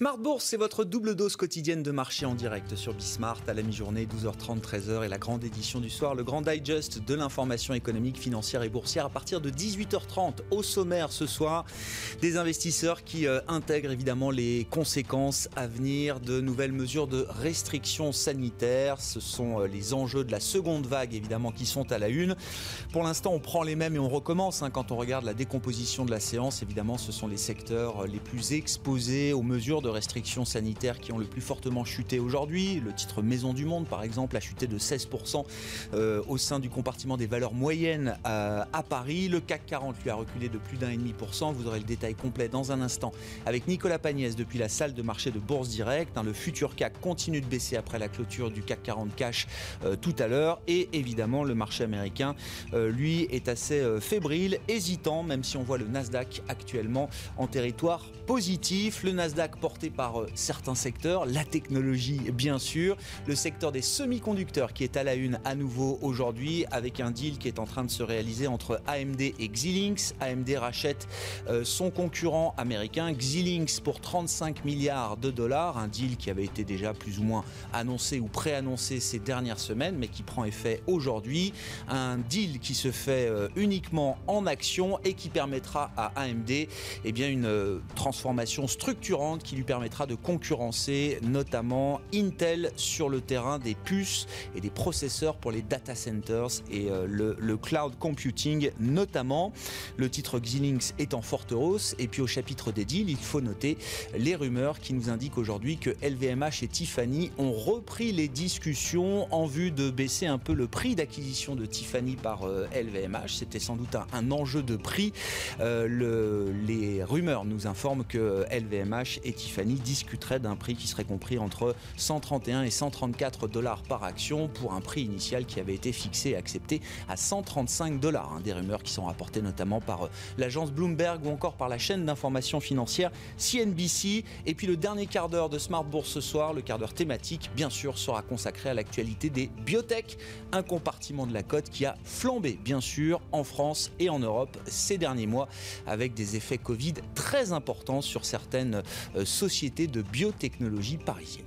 Smart Bourse, c'est votre double dose quotidienne de marché en direct sur Bismart à la mi-journée, 12h30, 13h et la grande édition du soir, le grand digest de l'information économique, financière et boursière à partir de 18h30. Au sommaire ce soir, des investisseurs qui euh, intègrent évidemment les conséquences à venir de nouvelles mesures de restrictions sanitaires. Ce sont euh, les enjeux de la seconde vague évidemment qui sont à la une. Pour l'instant, on prend les mêmes et on recommence. Hein. quand on regarde la décomposition de la séance, évidemment, ce sont les secteurs euh, les plus exposés aux mesures de restrictions sanitaires qui ont le plus fortement chuté aujourd'hui. Le titre Maison du Monde, par exemple, a chuté de 16% euh, au sein du compartiment des valeurs moyennes à, Paris. Le CAC 40 lui a reculé de plus d'un et demi pour cent. Vous aurez le détail complet dans un instant avec Nicolas Pagnès depuis la salle de marché de Bourse Direct. Hein, le futur CAC continue de baisser après la clôture du CAC 40 cash euh, tout à l'heure. Et évidemment, le marché américain, euh, lui, est assez fébrile, hésitant, même si on voit le Nasdaq actuellement en territoire positif. Le Nasdaq porte par euh, certains secteurs, la technologie bien sûr, le secteur des semi-conducteurs qui est à la une à nouveau aujourd'hui avec un deal qui est en train de se réaliser entre AMD et Xilinx. AMD rachète euh, son concurrent américain Xilinx pour 35 milliards de dollars, un deal qui avait été déjà plus ou moins annoncé ou préannoncé ces dernières semaines mais qui prend effet aujourd'hui. Un deal qui se fait euh, uniquement en action et qui permettra à AMD eh bien, une transformation structurante qui lui permettra de concurrencer notamment Intel sur le terrain des puces et des processeurs pour les data centers et euh, le, cloud computing notamment. Le titre Xilinx est en forte hausse et puis au chapitre des deals, il faut noter les rumeurs qui nous indiquent aujourd'hui que LVMH et Tiffany ont repris les discussions en vue de baisser un peu le prix d'acquisition de Tiffany par LVMH. Euh, C'était sans doute un, enjeu de prix. Euh, le, les rumeurs nous informent que LVMH et Tiffany discuterait d'un prix qui serait compris entre 131 et 134 dollars par action pour un prix initial qui avait été fixé et accepté à 135 dollars. Hein, des rumeurs qui sont rapportées notamment par euh, l'agence Bloomberg ou encore par la chaîne d'information financière CNBC. Et puis le dernier quart d'heure de Smart Bourse ce soir, le quart d'heure thématique, bien sûr, sera consacré à l'actualité des biotech, un compartiment de la cote qui a flambé, bien sûr, en France et en Europe ces derniers mois, avec des effets Covid très importants sur certaines euh, société de biotechnologie parisienne.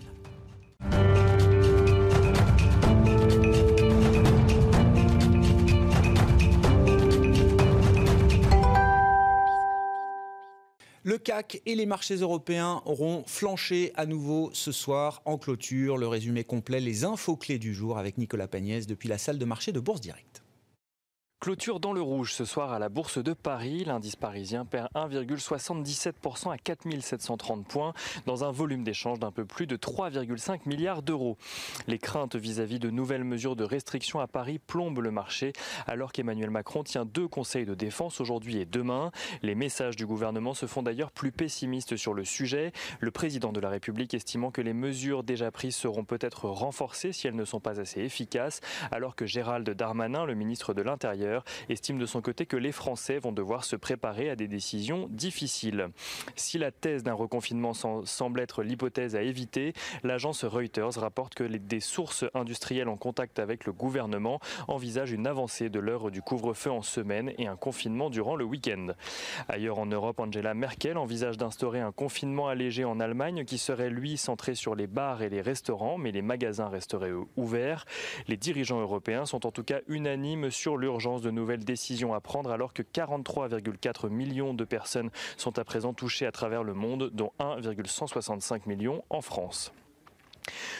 Le CAC et les marchés européens auront flanché à nouveau ce soir en clôture. Le résumé complet, les infos clés du jour avec Nicolas Pagnès depuis la salle de marché de Bourse Directe. Clôture dans le rouge ce soir à la Bourse de Paris. L'indice parisien perd 1,77% à 4730 points dans un volume d'échange d'un peu plus de 3,5 milliards d'euros. Les craintes vis-à-vis de nouvelles mesures de restriction à Paris plombent le marché alors qu'Emmanuel Macron tient deux conseils de défense aujourd'hui et demain. Les messages du gouvernement se font d'ailleurs plus pessimistes sur le sujet. Le président de la République estimant que les mesures déjà prises seront peut-être renforcées si elles ne sont pas assez efficaces alors que Gérald Darmanin, le ministre de l'Intérieur, estime de son côté que les Français vont devoir se préparer à des décisions difficiles. Si la thèse d'un reconfinement semble être l'hypothèse à éviter, l'agence Reuters rapporte que des sources industrielles en contact avec le gouvernement envisagent une avancée de l'heure du couvre-feu en semaine et un confinement durant le week-end. Ailleurs en Europe, Angela Merkel envisage d'instaurer un confinement allégé en Allemagne qui serait lui centré sur les bars et les restaurants, mais les magasins resteraient ouverts. Les dirigeants européens sont en tout cas unanimes sur l'urgence de nouvelles décisions à prendre alors que 43,4 millions de personnes sont à présent touchées à travers le monde, dont 1,165 millions en France.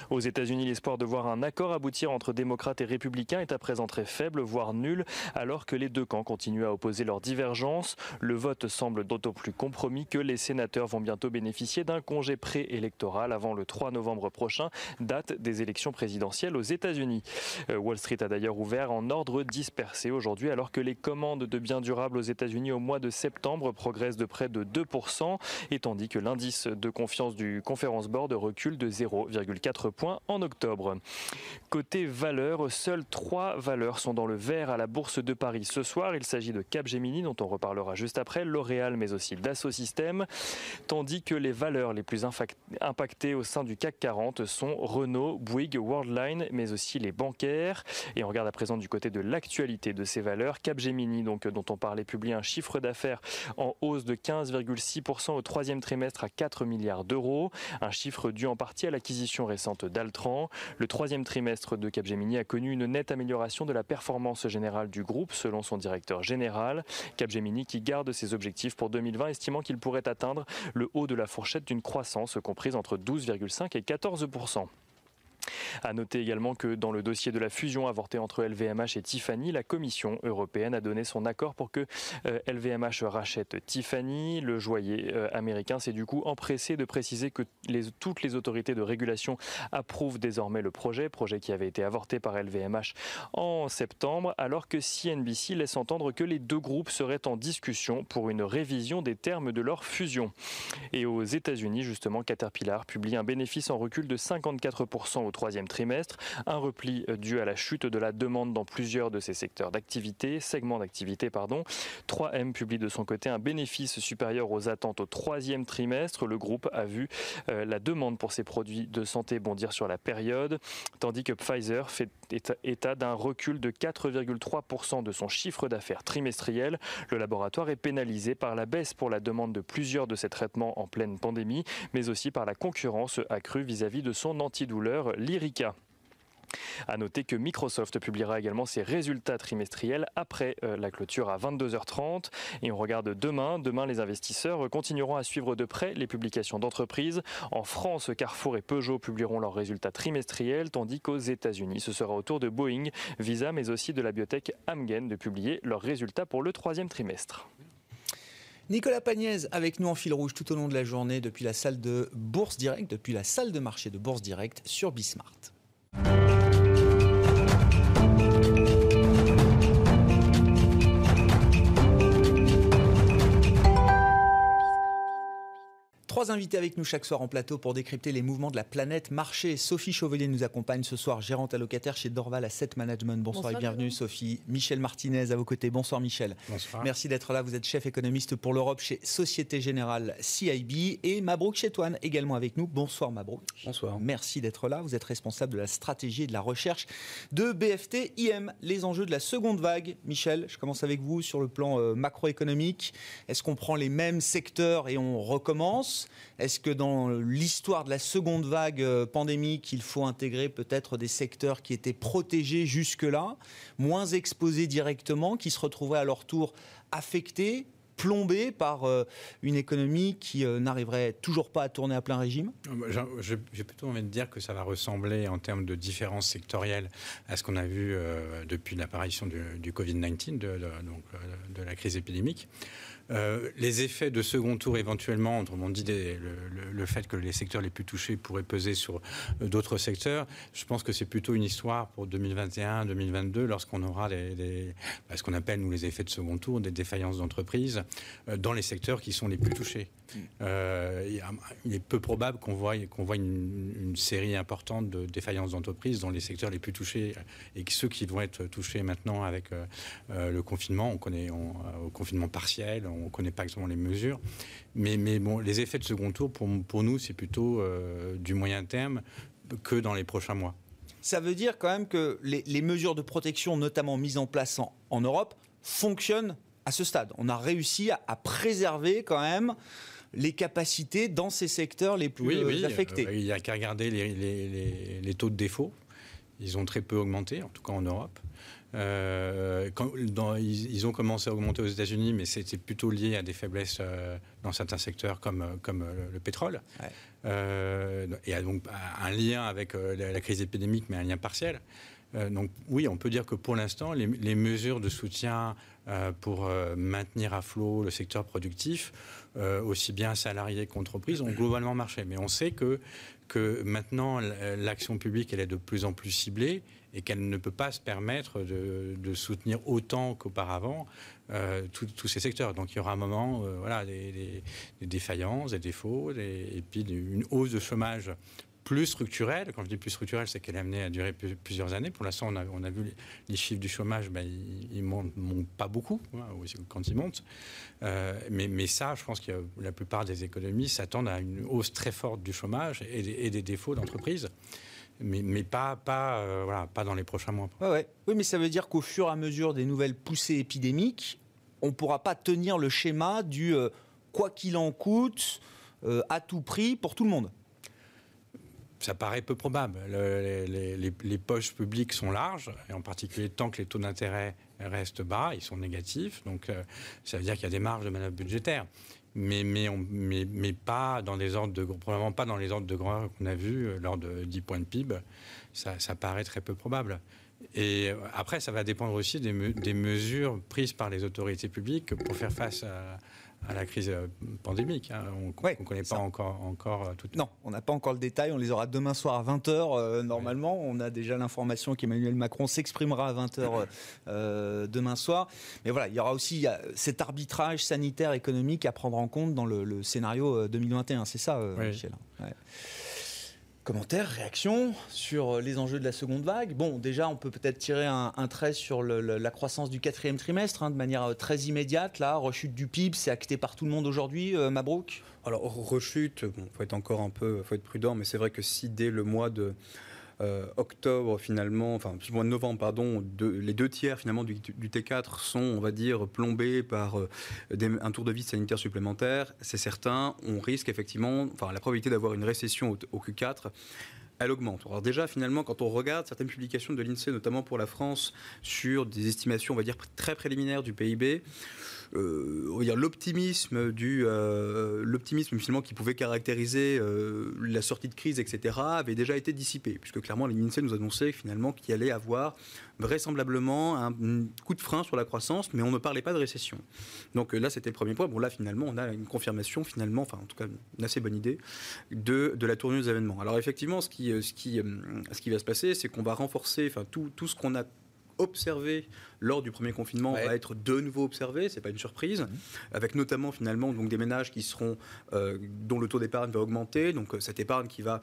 Aux États-Unis, l'espoir de voir un accord aboutir entre démocrates et républicains est à présent très faible, voire nul, alors que les deux camps continuent à opposer leurs divergences. Le vote semble d'autant plus compromis que les sénateurs vont bientôt bénéficier d'un congé préélectoral avant le 3 novembre prochain, date des élections présidentielles aux États-Unis. Euh, Wall Street a d'ailleurs ouvert en ordre dispersé aujourd'hui, alors que les commandes de biens durables aux États-Unis au mois de septembre progressent de près de 2%, et tandis que l'indice de confiance du Conference Board recule de 0,5%. 1,4 points en octobre. Côté valeurs, seules trois valeurs sont dans le vert à la Bourse de Paris ce soir. Il s'agit de Capgemini, dont on reparlera juste après, L'Oréal, mais aussi Dassault tandis que les valeurs les plus impactées au sein du CAC 40 sont Renault, Bouygues, Worldline, mais aussi les bancaires. Et on regarde à présent du côté de l'actualité de ces valeurs. Capgemini, donc, dont on parlait, publie un chiffre d'affaires en hausse de 15,6% au troisième trimestre à 4 milliards d'euros. Un chiffre dû en partie à l'acquisition récente d'Altran. Le troisième trimestre de Capgemini a connu une nette amélioration de la performance générale du groupe, selon son directeur général. Capgemini qui garde ses objectifs pour 2020, estimant qu'il pourrait atteindre le haut de la fourchette d'une croissance comprise entre 12,5 et 14 à noter également que dans le dossier de la fusion avortée entre LVMH et Tiffany, la Commission européenne a donné son accord pour que LVMH euh, rachète Tiffany. Le joaillier euh, américain s'est du coup empressé de préciser que toutes les autorités de régulation approuvent désormais le projet, projet qui avait été avorté par LVMH en septembre, alors que CNBC laisse entendre que les deux groupes seraient en discussion pour une révision des termes de leur fusion. Et aux États-Unis, justement, Caterpillar publie un bénéfice en recul de 54% au troisième trimestre, un repli euh, dû à la chute de la demande dans plusieurs de ses secteurs d'activité, segments d'activité, pardon. 3M publie de son côté un bénéfice supérieur aux attentes au troisième trimestre. Le groupe a vu euh, la demande pour ses produits de santé bondir sur la période, tandis que Pfizer fait état d'un recul de 4,3% de son chiffre d'affaires trimestriel. Le laboratoire est pénalisé par la baisse pour la demande de plusieurs de ses traitements en pleine pandémie, mais aussi par la concurrence accrue vis-à-vis de son antidouleur Lyrica. À noter que Microsoft publiera également ses résultats trimestriels après euh, la clôture à 22h30. Et on regarde demain. Demain, les investisseurs continueront à suivre de près les publications d'entreprises. En France, Carrefour et Peugeot publieront leurs résultats trimestriels, tandis qu'aux États-Unis, ce sera au tour de Boeing, Visa, mais aussi de la biotech Amgen de publier leurs résultats pour le troisième trimestre. Nicolas Pagnès avec nous en fil rouge tout au long de la journée depuis la salle de Bourse Direct, depuis la salle de marché de Bourse Direct sur Bismart. Trois invités avec nous chaque soir en plateau pour décrypter les mouvements de la planète marché. Sophie Chauvelier nous accompagne ce soir, gérante allocataire chez Dorval Asset Management. Bonsoir, et bienvenue Sophie. Michel Martinez à vos côtés. Bonsoir Michel. Bonsoir. Merci d'être là. Vous êtes chef économiste pour l'Europe chez Société Générale CIB et Mabrouk Chetouane également avec nous. Bonsoir Mabrouk. Bonsoir. Merci d'être là. Vous êtes responsable de la stratégie et de la recherche de BFT IM. Les enjeux de la seconde vague. Michel, je commence avec vous sur le plan euh, macroéconomique. Est-ce qu'on prend les mêmes secteurs et on recommence est-ce que dans l'histoire de la seconde vague euh, pandémique, il faut intégrer peut-être des secteurs qui étaient protégés jusque-là, moins exposés directement, qui se retrouvaient à leur tour affectés plombés par euh, une économie qui euh, n'arriverait toujours pas à tourner à plein régime? Bah, J'ai plutôt envie de dire que ça va ressembler en termes de différences sectorielles à ce qu'on a vu depuis l'apparition du, Covid-19, de, de, la crise épidémique. Euh, les effets de second tour éventuellement, autrement dit le, fait que les secteurs les plus touchés pourraient peser sur euh, d'autres secteurs, je pense que c'est plutôt une histoire pour 2021-2022 lorsqu'on aura bah, ce qu'on appelle nous les effets de second tour, des défaillances d'entreprises euh, dans les secteurs qui sont les plus touchés. Il, est peu probable qu'on voit, qu'on voit une, série importante de défaillances d'entreprises dans les secteurs les plus touchés et ceux qui vont être touchés maintenant avec le confinement. On connaît au confinement partiel, on ne connaît pas exactement les mesures. Mais, bon, les effets de second tour, pour, nous, c'est plutôt euh, du moyen terme que dans les prochains mois. Ça veut dire quand même que les, mesures de protection, notamment mises en place en, Europe, fonctionnent à ce stade. On a réussi à, préserver quand même les capacités dans ces secteurs les plus oui, oui, affectés. Euh, il n'y a qu'à regarder les, les, les, taux de défaut. Ils ont très peu augmenté, en tout cas en Europe. Euh, quand, ils, ont commencé à augmenter aux États-Unis, mais c'était plutôt lié à des faiblesses euh, dans certains secteurs comme, comme euh, le, pétrole. et a donc un lien avec la, crise épidémique, mais un lien partiel. donc oui, on peut dire que pour l'instant, les, les, mesures de soutien pour maintenir à flot le secteur productif, aussi bien salariés qu'entreprises, ont globalement marché. Mais on sait que, que maintenant, l'action publique, elle est de plus en plus ciblée et qu'elle ne peut pas se permettre de, soutenir autant qu'auparavant euh, tous ces secteurs. Donc il y aura un moment, euh, voilà, des, défaillances, des défauts, et puis une hausse de chômage plus structurelle. Quand je dis plus structurelle, c'est qu'elle est amenée à durer plusieurs années. Pour l'instant, on a, vu les, chiffres du chômage, ben, ils ne montent, pas beaucoup hein, quand ils montent. Euh, mais, ça, je pense que la plupart des économies s'attendent à une hausse très forte du chômage et, des défauts d'entreprise. Mais, euh, pas dans les prochains mois. Oui, mais ça veut dire qu'au fur et à mesure des nouvelles poussées épidémiques, on ne pourra pas tenir le schéma du euh, quoi qu'il en coûte, à tout prix pour tout le monde ça paraît peu probable. les, poches publiques sont larges, et en particulier tant que les taux d'intérêt restent bas, ils sont négatifs. Donc euh, ça veut dire qu'il y a des marges de manœuvre budgétaire. Mais, mais, mais, pas dans des ordres de probablement pas dans les ordres de grandeur qu'on a vus euh, lors de 10 points de PIB. Ça, ça paraît très peu probable. Et euh, après, ça va dépendre aussi des mesures prises par les autorités publiques pour faire face à, à la crise euh, pandémique. Hein. On ne connaît pas encore, encore euh, tout. Non, on n'a pas encore le détail. On les aura demain soir à 20h euh, normalement. On a déjà l'information qu'Emmanuel Macron s'exprimera à 20h demain soir. Mais voilà, il y aura aussi cet arbitrage sanitaire économique à prendre en compte dans le, scénario 2021. C'est ça, Michel Commentaires, réactions sur les enjeux de la seconde vague. Bon, déjà, on peut peut-être tirer un, trait sur la croissance du quatrième trimestre hein, de manière euh, très immédiate. Là, rechute du PIB, c'est acté par tout le monde aujourd'hui. Euh, Mabrouk? Alors, rechute, bon, faut être encore un peu, faut être prudent, mais c'est vrai que si dès le mois de euh, octobre finalement, enfin mois de novembre pardon, les deux tiers finalement du, T4 sont, on va dire, plombés par euh, un tour de vie sanitaire supplémentaire. C'est certain, on risque effectivement, enfin la probabilité d'avoir une récession au, Q4 elle augmente. Alors déjà, finalement, quand on regarde certaines publications de l'INSEE, notamment pour la France, sur des estimations, on va dire, très préliminaires du PIB, l'optimisme du euh, l'optimisme finalement qui pouvait caractériser euh, la sortie de crise, etc., avait déjà été dissipé, puisque clairement l'INSEE nous annonçait finalement qu'il allait avoir vraisemblablement un, coup de frein sur la croissance, mais on ne parlait pas de récession. Donc là, c'était le premier point. Bon, là, finalement, on a une confirmation, finalement, enfin, en tout cas, une assez bonne idée de, de la tournure des événements. Alors, effectivement, ce qui, ce qui, ce qui va se passer, c'est qu'on va renforcer enfin, tout, tout ce qu'on a observé lors du premier confinement va être de nouveau observé, c'est pas une surprise, mmh. avec notamment finalement donc des ménages qui seront euh, dont le taux d'épargne va augmenter, donc euh, cette épargne qui va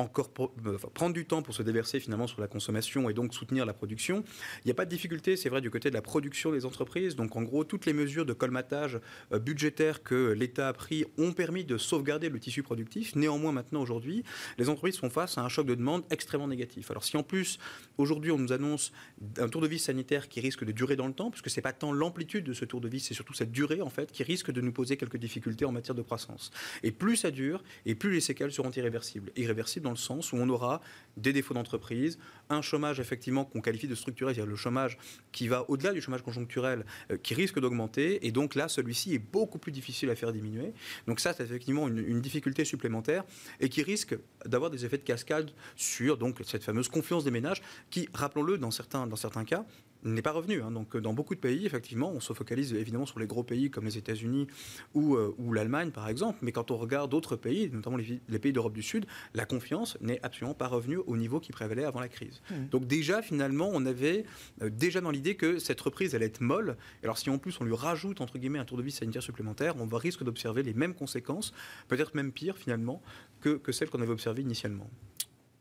encore euh, prendre du temps pour se déverser finalement sur la consommation et donc soutenir la production. Il n'y a pas de difficulté, c'est vrai, du côté de la production des entreprises. Donc en gros, toutes les mesures de colmatage euh, budgétaire que l'État a pris ont permis de sauvegarder le tissu productif. Néanmoins, maintenant, aujourd'hui, les entreprises font face à un choc de demande extrêmement négatif. Alors si en plus, aujourd'hui, on nous annonce un tour de vie sanitaire qui risque de durer dans le temps, puisque c'est pas tant l'amplitude de ce tour de vie, c'est surtout cette durée, en fait, qui risque de nous poser quelques difficultés en matière de croissance. Et plus ça dure, et plus les séquelles seront irréversibles. Irréversibles le sens où on aura des défauts d'entreprise, un chômage effectivement qu'on qualifie de structurel, c'est-à-dire le chômage qui va au-delà du chômage conjoncturel, euh, qui risque d'augmenter, et donc là, celui-ci est beaucoup plus difficile à faire diminuer. Donc ça, c'est effectivement une, une, difficulté supplémentaire et qui risque d'avoir des effets de cascade sur donc cette fameuse confiance des ménages, qui, rappelons-le, dans certains, dans certains cas, n'est pas revenu. Hein. Donc, dans beaucoup de pays, effectivement, on se focalise évidemment sur les gros pays comme les États-Unis ou, euh, ou l'Allemagne, par exemple. Mais quand on regarde d'autres pays, notamment les, pays d'Europe du Sud, la confiance n'est absolument pas revenue au niveau qui prévalait avant la crise. Mmh. Donc, déjà, finalement, on avait euh, déjà dans l'idée que cette reprise allait être molle. Alors, si en plus on lui rajoute, entre guillemets, un tour de vie sanitaire supplémentaire, on va risque d'observer les mêmes conséquences, peut-être même pire, finalement, que, que celles qu'on avait observées initialement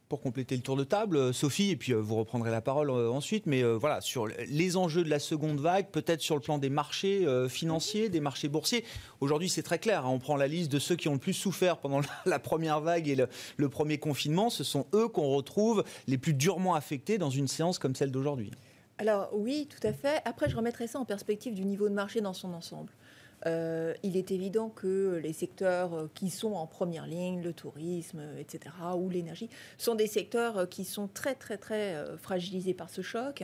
pour compléter le tour de table, euh, Sophie, et puis euh, vous reprendrez la parole euh, ensuite, mais voilà, sur les enjeux de la seconde vague, peut-être sur le plan des marchés financiers, des marchés boursiers. Aujourd'hui, c'est très clair, hein, on prend la liste de ceux qui ont le plus souffert pendant la première vague et le, premier confinement, ce sont eux qu'on retrouve les plus durement affectés dans une séance comme celle d'aujourd'hui. Alors oui, tout à fait. Après, je remettrai ça en perspective du niveau de marché dans son ensemble. Euh, il est évident que les secteurs euh, qui sont en première ligne, le tourisme, etc., ou l'énergie, sont des secteurs euh, qui sont très, très, très fragilisés par ce choc.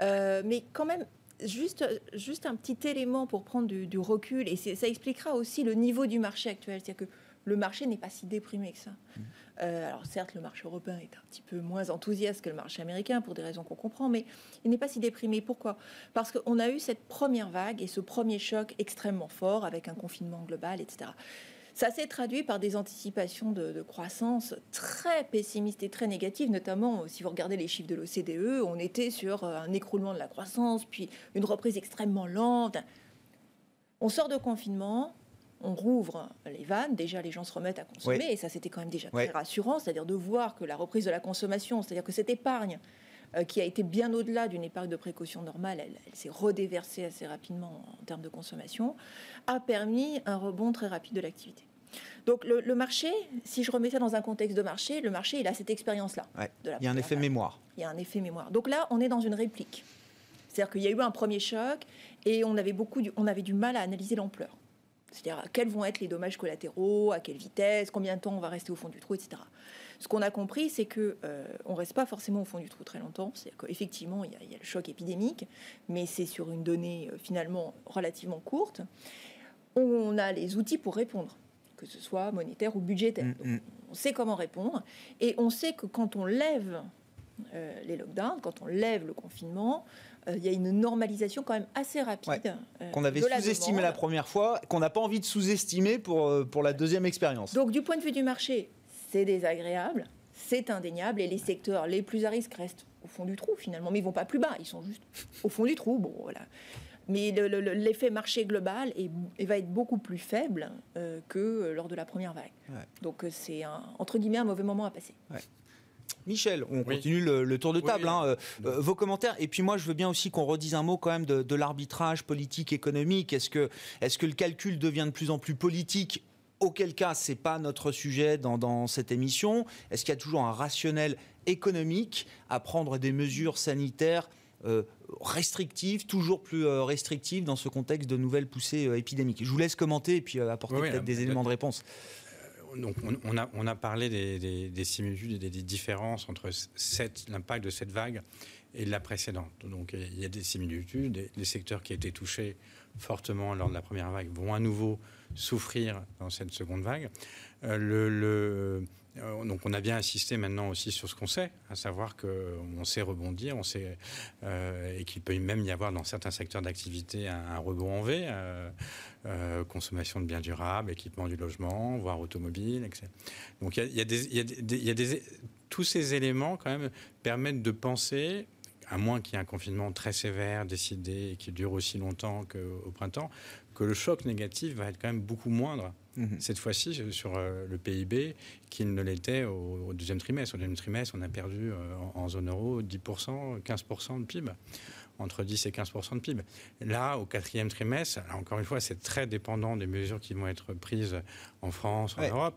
mais quand même, juste, juste un petit élément pour prendre du, recul, et ça expliquera aussi le niveau du marché actuel. C'est-à-dire que le marché n'est pas si déprimé que ça. Mmh. Euh, alors certes, le marché européen est un petit peu moins enthousiaste que le marché américain pour des raisons qu'on comprend, mais il n'est pas si déprimé. Pourquoi? Parce qu'on a eu cette première vague et ce premier choc extrêmement fort avec un confinement global, etc. Ça s'est traduit par des anticipations de, croissance très pessimistes et très négatives, notamment si vous regardez les chiffres de l'OCDE, on était sur euh, un écroulement de la croissance, puis une reprise extrêmement lente. On sort de confinement, on rouvre les vannes, déjà les gens se remettent à consommer, et ça c'était quand même déjà très rassurant, c'est-à-dire de voir que la reprise de la consommation, c'est-à-dire que cette épargne euh, qui a été bien au-delà d'une épargne de précaution normale, elle, s'est redéversée assez rapidement en termes de consommation, a permis un rebond très rapide de l'activité. Donc le, marché, si je remets ça dans un contexte de marché, le marché, il a cette expérience-là. il y a un effet mémoire. Il y a un effet mémoire. Donc là, on est dans une réplique. C'est-à-dire qu'il y a eu un premier choc et on avait, beaucoup on avait du mal à analyser l'ampleur. C'est-à-dire quels vont être les dommages collatéraux, à quelle vitesse, combien de temps on va rester au fond du trou, etc. Ce qu'on a compris, c'est que euh, on reste pas forcément au fond du trou très longtemps. C'est qu'effectivement, il y, a le choc épidémique, mais c'est sur une donnée euh, finalement relativement courte. On a les outils pour répondre, que ce soit monétaire ou budgétaire. Mm, mm. on sait comment répondre, et on sait que quand on lève euh, les lockdowns, quand on lève le confinement, euh, il y a une normalisation quand même assez rapide. Euh, qu'on avait sous-estimé la, première fois, qu'on n'a pas envie de sous-estimer pour, euh, pour la deuxième expérience. Donc du point de vue du marché, c'est désagréable, c'est indéniable, et les secteurs les plus à risque restent au fond du trou finalement, mais ils vont pas plus bas, ils sont juste au fond du trou. Bon, voilà. Mais l'effet marché global est, va être beaucoup plus faible que lors de la première vague. Donc c'est entre guillemets un mauvais moment à passer. Michel, on continue le, tour de table. Hein, euh, euh, vos commentaires. Et puis moi, je veux bien aussi qu'on redise un mot quand même de, l'arbitrage politique économique. Est-ce que, est que le calcul devient de plus en plus politique? Auquel cas, c'est pas notre sujet dans, cette émission. Est-ce qu'il y a toujours un rationnel économique à prendre des mesures sanitaires euh, restrictives, toujours plus restrictives dans ce contexte de nouvelles poussées épidémiques? Je vous laisse commenter et puis apporter peut-être des éléments de réponse donc on, a, on, a, parlé des, similitudes et des différences entre l'impact de cette vague et la précédente. Donc il y a des similitudes. Les secteurs qui étaient touchés fortement lors de la première vague vont à nouveau souffrir dans cette seconde vague. Euh, le donc on a bien insisté maintenant aussi sur ce qu'on sait, à savoir qu'on sait rebondir, on sait euh, et qu'il peut même y avoir dans certains secteurs d'activité un, rebond en V, euh, consommation de biens durables, équipement du logement, voire automobile, etc. Donc il y, a, tous ces éléments quand même permettent de penser à moins qu'il y ait un confinement très sévère, décidé, et qui dure aussi longtemps qu'au printemps, que le choc négatif va être quand même beaucoup moindre Mhm. cette fois-ci sur euh, le PIB qu'il ne l'était au, deuxième trimestre. Au deuxième trimestre, on a perdu euh, en, zone euro 10%, 15% de PIB entre 10 et 15% de PIB. Là, au quatrième trimestre, encore une fois, c'est très dépendant des mesures qui vont être prises en France, en Europe,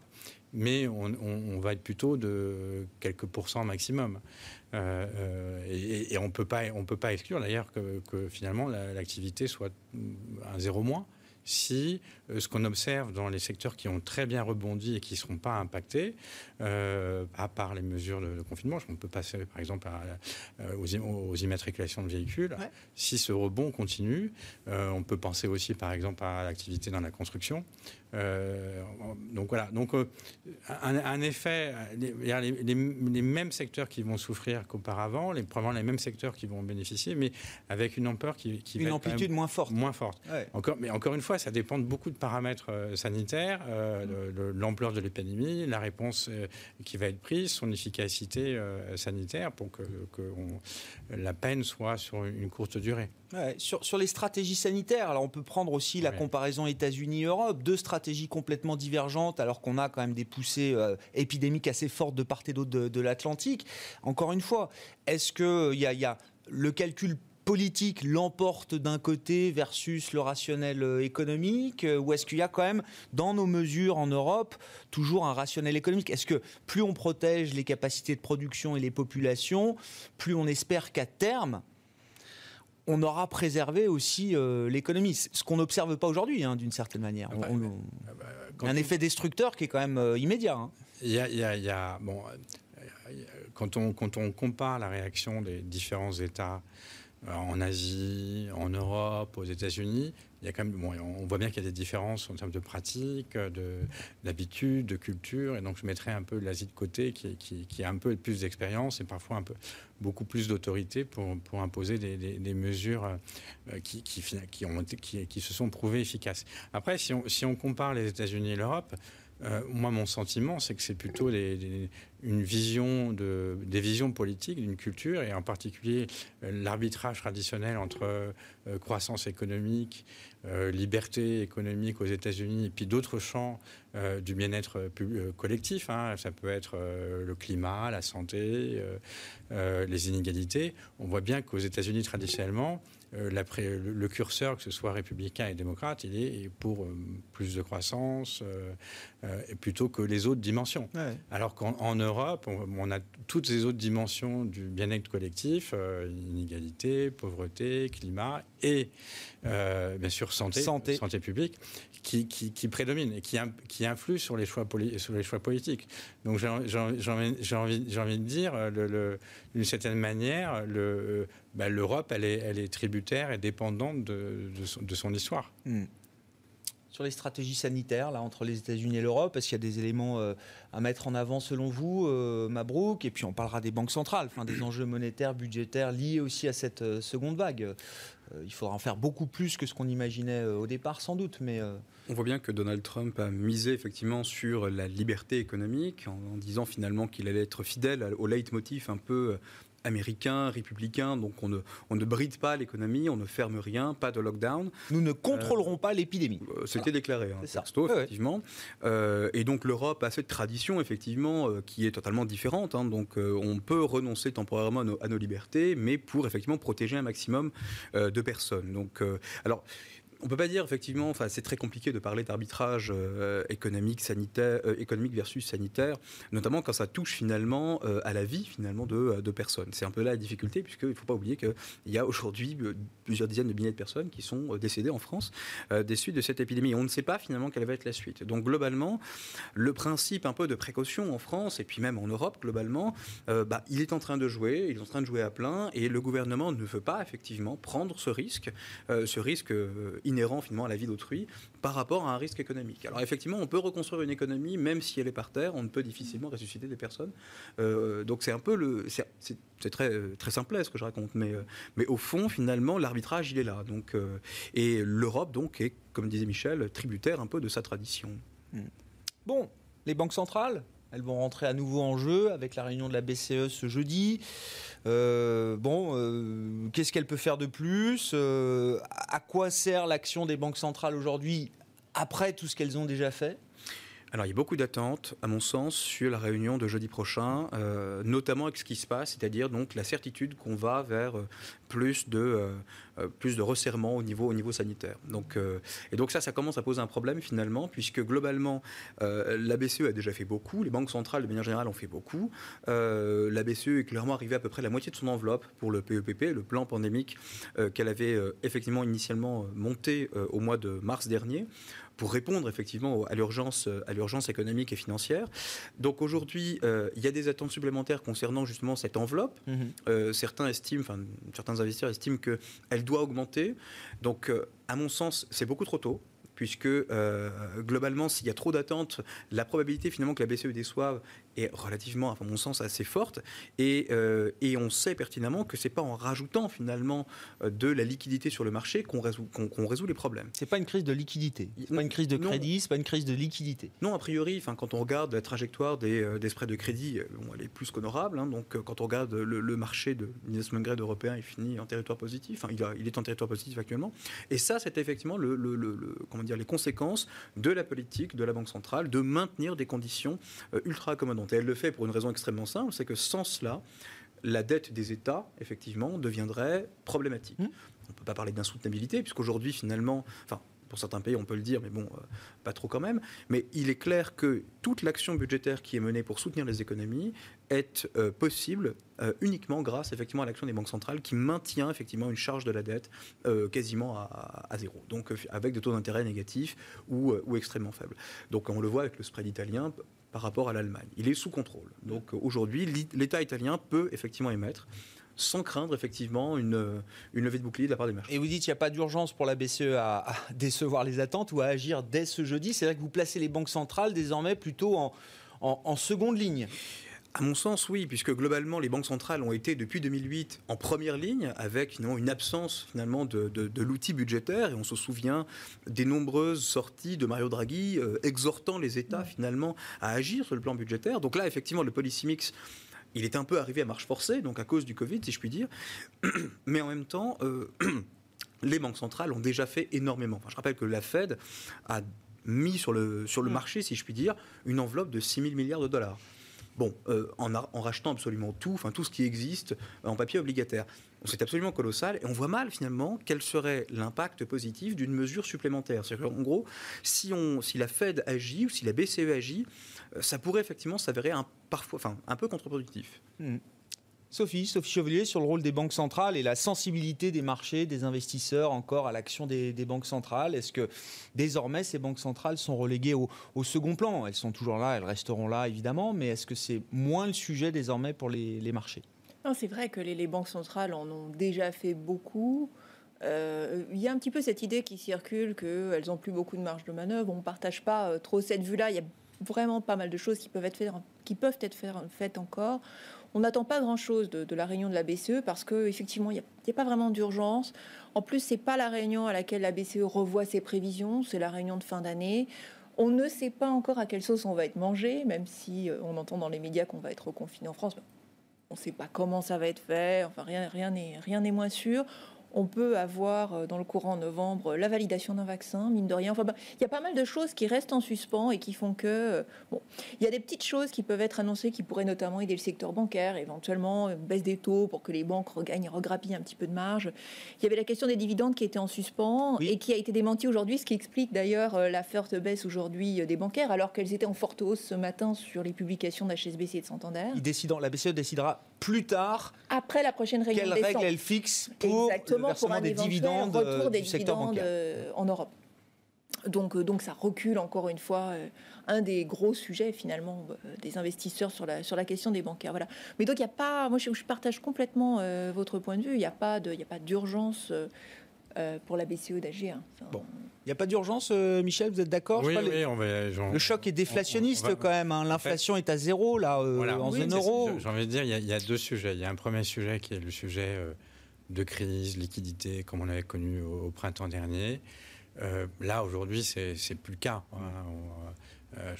mais on, va être plutôt de quelques pourcents maximum. Euh, et, on ne peut pas exclure d'ailleurs que, que, finalement l'activité soit un zéro moins si ce qu'on observe dans les secteurs qui ont très bien rebondi et qui ne seront pas impactés, euh, à part les mesures de, confinement, on peut passer par exemple euh, aux, immatriculations de véhicules, si ce rebond continue, on peut penser aussi par exemple à l'activité dans la construction. donc voilà, donc un, effet, les, les, mêmes secteurs qui vont souffrir qu'auparavant, les, probablement les mêmes secteurs qui vont bénéficier, mais avec une ampleur qui, qui une amplitude moins forte. Moins forte. Encore, mais encore une fois, ça dépend de beaucoup de paramètres euh, sanitaires, euh, l'ampleur de l'épidémie, la réponse euh, qui va être prise, son efficacité sanitaire pour que, la peine soit sur une courte durée. sur, sur, les stratégies sanitaires, alors on peut prendre aussi la comparaison États-Unis-Europe, deux stratégies complètement divergentes, alors qu'on a quand même des poussées épidémiques assez fortes de part et d'autre de, l'Atlantique. Encore une fois, est-ce qu'il y, y a le calcul politique l'emporte d'un côté versus le rationnel euh, économique euh, Ou est-ce qu'il y a quand même, dans nos mesures en Europe, toujours un rationnel économique? Est-ce que plus on protège les capacités de production et les populations, plus on espère qu'à terme, on aura préservé aussi euh, l'économie? Ce qu'on n'observe pas aujourd'hui, hein, d'une certaine manière. Ah bah, ah bah, un effet destructeur qui est quand même immédiat. Hein. Il y a, bon, quand on, quand on compare la réaction des différents États en Asie, en Europe, aux États-Unis, il y a quand même, on voit bien qu'il y a des différences en termes de pratique, d'habitude, de, culture. Et donc, je mettrais un peu l'Asie de côté, qui, a un peu plus d'expérience et parfois un peu beaucoup plus d'autorité pour, imposer des, mesures euh, qui, qui, ont, qui, se sont prouvées efficaces. Après, si on, si on compare les États-Unis et l'Europe, euh, moi, mon sentiment, c'est que c'est plutôt une vision de, des visions politiques d'une culture, et en particulier euh, l'arbitrage traditionnel entre euh, croissance économique, liberté économique aux États-Unis, et puis d'autres champs du bien-être collectif. Hein. Ça peut être le climat, la santé, les inégalités. On voit bien qu'aux États-Unis, traditionnellement, euh, le, curseur, que ce soit républicain et démocrate, il est pour euh, plus de croissance euh, plutôt que les autres dimensions. Alors qu'en Europe, on, a toutes ces autres dimensions du bien-être collectif, inégalité, pauvreté, climat et bien sûr santé, santé. santé publique, qui, qui, prédominent et qui, qui influent sur les choix, sur les choix politiques. Donc j'ai envie, envie, de dire, d'une certaine manière, le, bah, l'Europe, elle est, elle est, tributaire et dépendante de, de, son, histoire. Hmm. Sur les stratégies sanitaires, là, entre les États-Unis et l'Europe, est-ce qu'il y a des éléments euh, à mettre en avant selon vous, euh, Mabrouk? Et puis on parlera des banques centrales, enfin, des enjeux monétaires, budgétaires liés aussi à cette euh, seconde vague. Il faudra en faire beaucoup plus que ce qu'on imaginait au départ, sans doute. Mais, On voit bien que Donald Trump a misé effectivement sur la liberté économique en, en disant finalement qu'il allait être fidèle au leitmotiv un peu américain, républicain, donc on ne, on ne bride pas l'économie, on ne ferme rien, pas de lockdown. Nous ne contrôlerons pas l'épidémie. Euh, c'était déclaré, hein, texto, effectivement. Euh, et donc l'Europe a cette tradition, effectivement, euh, qui est totalement différente. Hein. donc on peut renoncer temporairement à nos, à nos, libertés, mais pour effectivement protéger un maximum de personnes. Donc, alors, on peut pas dire effectivement, c'est très compliqué de parler d'arbitrage euh, économique, sanitaire, euh, économique versus sanitaire, notamment quand ça touche finalement euh, à la vie finalement de, de personnes. C'est un peu là la difficulté puisqu'il ne faut pas oublier qu'il y a aujourd'hui plusieurs dizaines de milliers de personnes qui sont décédées en France des suites de cette épidémie. On ne sait pas finalement quelle va être la suite. Donc globalement, le principe un peu de précaution en France et puis même en Europe globalement, bah, il est en train de jouer, il est en train de jouer à plein et le gouvernement ne veut pas effectivement prendre ce risque, ce risque inhérent finalement à la vie d'autrui par rapport à un risque économique. Alors effectivement, on peut reconstruire une économie même si elle est par terre, on ne peut difficilement ressusciter des personnes. Euh, donc c'est un peu le, c'est très très simple ce que je raconte, mais euh, mais au fond finalement l'arbitrage il est là. Donc euh, et l'Europe donc est, comme disait Michel, tributaire un peu de sa tradition. Hmm. Bon, les banques centrales, elles vont rentrer à nouveau en jeu avec la réunion de la BCE ce jeudi. Euh, bon, euh, qu'est-ce qu'elle peut faire de plus euh, À quoi sert l'action des banques centrales aujourd'hui après tout ce qu'elles ont déjà fait? Alors, il y a beaucoup d'attentes, à mon sens, sur la réunion de jeudi prochain, notamment avec ce qui se passe, c'est-à-dire donc la certitude qu'on va vers plus de euh, plus de resserrement au niveau, au niveau sanitaire. Donc, euh, et donc ça, ça commence à poser un problème finalement, puisque globalement, euh, la BCE a déjà fait beaucoup, les banques centrales de manière générale ont fait beaucoup. la BCE est clairement arrivée à peu près la moitié de son enveloppe pour le PEPP, e le plan pandémique qu'elle avait effectivement initialement monté au mois de mars dernier pour répondre effectivement à l'urgence, à l'urgence économique et financière. Donc aujourd'hui, il y a des attentes supplémentaires concernant justement cette enveloppe. Mmh certains estiment, enfin certains investisseurs estiment qu'elle doit augmenter. Donc, euh, à mon sens, c'est beaucoup trop tôt puisque euh, globalement, s'il y a trop d'attentes, la probabilité finalement que la BCE déçoive est relativement, à mon sens, assez forte. Et, euh, et on sait pertinemment que c'est pas en rajoutant finalement euh, de la liquidité sur le marché qu'on résout, qu'on, résout les problèmes. C'est pas une crise de liquidité, c'est pas une crise de crédit, c'est pas une crise de liquidité. Non, a priori, enfin, quand on regarde la trajectoire des, euh, des spreads de crédit, bon, elle est plus qu'honorable. Hein. donc, quand on regarde le, marché de l'investment grade européen, il finit en territoire positif. Enfin, il, a, il, est en territoire positif actuellement. Et ça, c'est effectivement le, le, comment dire, les conséquences de la politique de la Banque centrale de maintenir des conditions ultra accommodantes. Et elle le fait pour une raison extrêmement simple, c'est que sans cela, la dette des États, effectivement, deviendrait problématique. Mmh. On ne peut pas parler d'insoutenabilité, puisqu'aujourd'hui, finalement, enfin, pour certains pays, on peut le dire, mais bon, euh, pas trop quand même. Mais il est clair que toute l'action budgétaire qui est menée pour soutenir les économies est euh, possible euh, uniquement grâce effectivement à l'action des banques centrales qui maintient effectivement une charge de la dette quasiment à, zéro, donc avec des taux d'intérêt négatifs ou, ou, extrêmement faibles. Donc on le voit avec le spread italien par rapport à l'Allemagne. Il est sous contrôle. Donc aujourd'hui, l'État italien peut effectivement émettre sans craindre effectivement une, une levée de bouclier de la part des marchés. Et vous dites qu'il n'y a pas d'urgence pour la BCE à, décevoir les attentes ou à agir dès ce jeudi. C'est vrai que vous placez les banques centrales désormais plutôt en, en, seconde ligne. À mon sens, oui, puisque globalement, les banques centrales ont été depuis 2008 en première ligne, avec finalement une absence finalement de, l'outil budgétaire. Et on se souvient des nombreuses sorties de Mario Draghi euh, exhortant les États finalement à agir sur le plan budgétaire. Donc là, effectivement, le policy mix il est un peu arrivé à marche forcée, donc à cause du Covid, si je puis dire. Mais en même temps, euh, les banques centrales ont déjà fait énormément. je rappelle que la Fed a mis sur le, sur le mm. marché, si je puis dire, une enveloppe de 6 000 milliards de dollars. Bon, euh, en, rachetant absolument tout, enfin tout ce qui existe en papier obligataire. C'est absolument colossal et on voit mal finalement quel serait l'impact positif d'une mesure supplémentaire. C'est-à-dire en gros, si, la Fed agit ou si la BCE agit, euh, ça pourrait effectivement s'avérer un, parfois, enfin, un peu contre-productif. Hmm. Sophie, Sophie Chevalier, sur le rôle des banques centrales et la sensibilité des marchés, des investisseurs encore à l'action des, banques centrales. Est-ce que désormais ces banques centrales sont reléguées au, second plan? Elles sont toujours là, elles resteront là évidemment, mais est-ce que c'est moins le sujet désormais pour les, marchés? C'est vrai que les, banques centrales en ont déjà fait beaucoup. Euh, il y a un petit peu cette idée qui circule qu'elles n'ont plus beaucoup de marge de manœuvre. On ne partage pas euh, trop cette vue-là. Il y a vraiment pas mal de choses qui peuvent être faites, qui peuvent être faites encore. On n'attend pas grand-chose de, la réunion de la BCE parce qu'effectivement, il n'y a, pas vraiment d'urgence. En plus, ce n'est pas la réunion à laquelle la BCE revoit ses prévisions, c'est la réunion de fin d'année. On ne sait pas encore à quelle sauce on va être mangé, même si euh, on entend dans les médias qu'on va être reconfiné en France. On ne sait pas comment ça va être fait, enfin rien n'est rien n'est moins sûr on peut avoir euh, dans le courant novembre la validation d'un vaccin, mine de rien. Enfin, bah, il y a pas mal de choses qui restent en suspens et qui font que, euh, bon, il y a des petites choses qui peuvent être annoncées qui pourraient notamment aider le secteur bancaire, éventuellement une baisse des taux pour que les banques regagnent, regrappillent un petit peu de marge. Il y avait la question des dividendes qui était en suspens et qui a été démentie aujourd'hui, ce qui explique d'ailleurs euh, la forte baisse aujourd'hui des bancaires, alors qu'elles étaient en forte hausse ce matin sur les publications d'HSBC et de Santander. la BCE décidera plus tard. Après la prochaine réunion. Quelle règle elle fixe pour pour un des dividendes retour des dividendes euh, en Europe. Donc, euh, donc ça recule encore une fois euh, un des gros sujets finalement des investisseurs sur la, sur la question des bancaires. Voilà. Mais donc il n'y a pas, moi je, partage complètement votre point de vue, il n'y a pas d'urgence pour la BCE d'agir. bon. Il n'y a pas d'urgence, Michel, vous êtes d'accord? Oui, oui on va, Le choc est déflationniste quand même. Hein. L'inflation est à zéro là, en zone euro. J'ai envie de dire, il y, a, il y, a deux sujets. Il y a un premier sujet qui est le sujet de crise, liquidité, comme on avait connu au, printemps dernier. Euh, là, aujourd'hui, c'est plus le cas. Hein. Euh,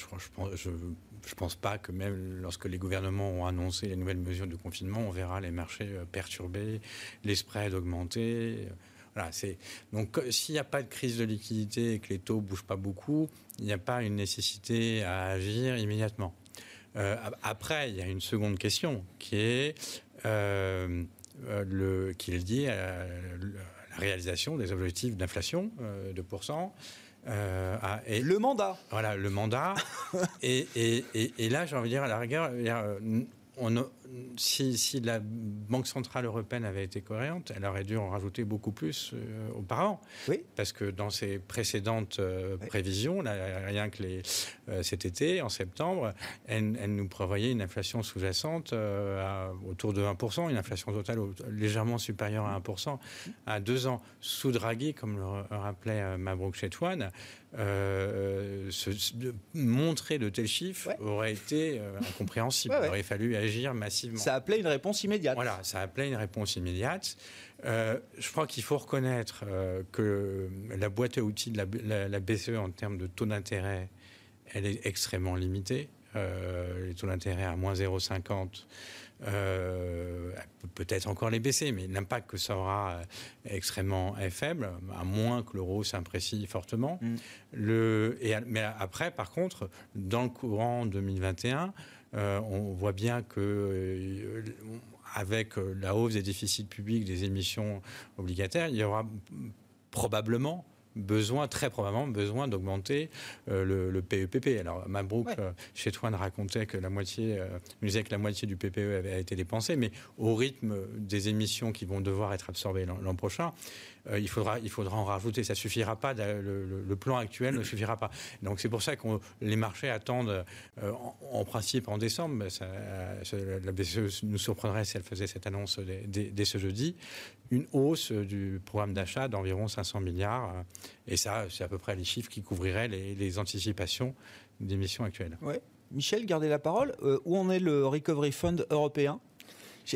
je, ne pense, pas que même lorsque les gouvernements ont annoncé les nouvelles mesures de confinement, on verra les marchés euh, perturbés, les spreads augmenter. Donc s'il n'y a pas de crise de liquidité et que les taux bougent pas beaucoup, il n'y a pas une nécessité à agir immédiatement. après, il y a une seconde question qui est euh, le, qui est lié à la réalisation des objectifs d'inflation euh, de pourcent. Euh, et le mandat. Voilà, le mandat. et, et, et, là, j'ai envie de dire, à la rigueur, on, si, la Banque Centrale Européenne avait été cohérente, elle aurait dû en rajouter beaucoup plus euh, auparavant. Oui. Parce que dans ses précédentes euh, prévisions, rien que les, euh, cet été, en septembre, elle, nous prévoyait une inflation sous-jacente autour de 1%, une inflation totale légèrement supérieure à 1% à deux ans. Sous Draghi, comme le rappelait Mabrouk Chetouane, montrer de tels chiffres aurait été incompréhensible. Il aurait fallu agir massivement ça appelait une réponse immédiate. Voilà, ça appelait une réponse immédiate. Euh, je crois qu'il faut reconnaître euh, que la boîte à outils de la, BCE en termes de taux d'intérêt, elle est extrêmement limitée. Euh, les taux d'intérêt à moins 0,50, peut-être encore les baisser, mais l'impact que ça aura est extrêmement faible, à moins que l'euro s'imprécie fortement. Mm. Le, et, mais après, par contre, dans le courant 2021, euh, on voit bien que euh, avec euh, la hausse des déficits publics, des émissions obligataires, il y aura probablement besoin, très probablement besoin d'augmenter le, PEPP. E Alors Mabrouk, chez Toine, racontait que la moitié, disait que la moitié du PPE avait été dépensé, mais au rythme des émissions qui vont devoir être absorbées l'an prochain, euh, il, faudra, il faudra en rajouter. Ça suffira pas. Le, plan actuel ne suffira pas. Donc c'est pour ça que les marchés attendent, euh, en, principe en décembre, la BCE nous surprendrait si elle faisait cette annonce dès, ce jeudi, une hausse du programme d'achat d'environ 500 milliards. Et ça, c'est à peu près les chiffres qui couvriraient les, anticipations d'émissions actuelles. Ouais. Michel, gardez la parole. où en est le Recovery Fund européen?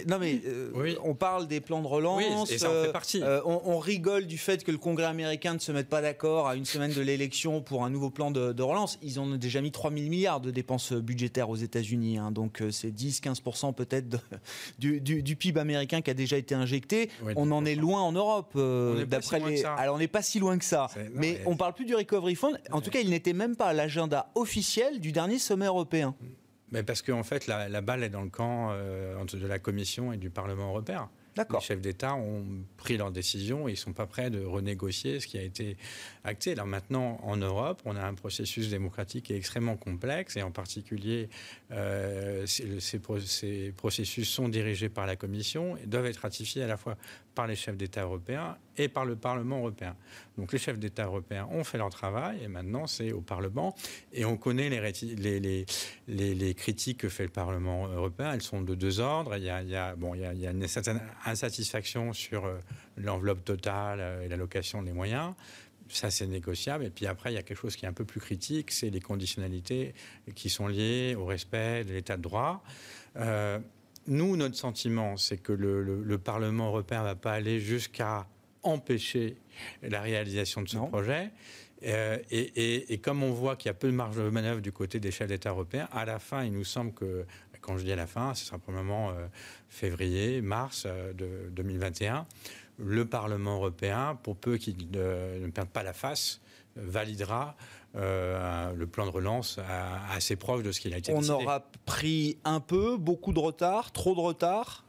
Non, mais euh, on parle des plans de relance. Oui, et ça en fait partie. Euh, on, rigole du fait que le Congrès américain ne se mette pas d'accord à une semaine de l'élection pour un nouveau plan de, relance. Ils ont déjà mis 3 000 milliards de dépenses budgétaires aux États-Unis. Hein. donc euh, c'est 10-15% peut-être du, du, PIB américain qui a déjà été injecté. on en est loin en Europe. d'après les... Alors on n'est pas si loin que ça. mais on parle plus du Recovery Fund. En tout cas, il n'était même pas à l'agenda officiel du dernier sommet européen. Mais parce qu'en en fait, la, balle est dans le camp euh, de la Commission et du Parlement européen. Les chefs d'État ont pris leur décision et ils ne sont pas prêts de renégocier ce qui a été acté. Alors maintenant, en Europe, on a un processus démocratique qui est extrêmement complexe et en particulier, euh, ces, ces, processus sont dirigés par la Commission et doivent être ratifiés à la fois par les chefs d'État européens et par le Parlement européen. Donc les chefs d'État européens ont fait leur travail et maintenant c'est au Parlement. Et on connaît les, les, les, critiques que fait le Parlement européen. Elles sont de deux ordres. Il y a, bon, il y a, une certaine insatisfaction sur euh, l'enveloppe totale euh, et l'allocation des moyens ça c'est négociable. Et puis après, il y a quelque chose qui est un peu plus critique, c'est les conditionnalités qui sont liées au respect de l'état de droit. Euh, nous, notre sentiment, c'est que le, Parlement européen ne va pas aller jusqu'à empêcher la réalisation de ce projet. Euh, et, comme on voit qu'il y a peu de marge de manœuvre du côté des chefs d'État européens, à la fin, il nous semble que, quand je dis à la fin, ce sera probablement euh, février, mars euh, de 2021, le Parlement européen, pour peu qu'il ne perde pas la face, validera euh, le plan de relance assez proche de ce qu'il a été On aura pris un peu, beaucoup de retard, trop de retard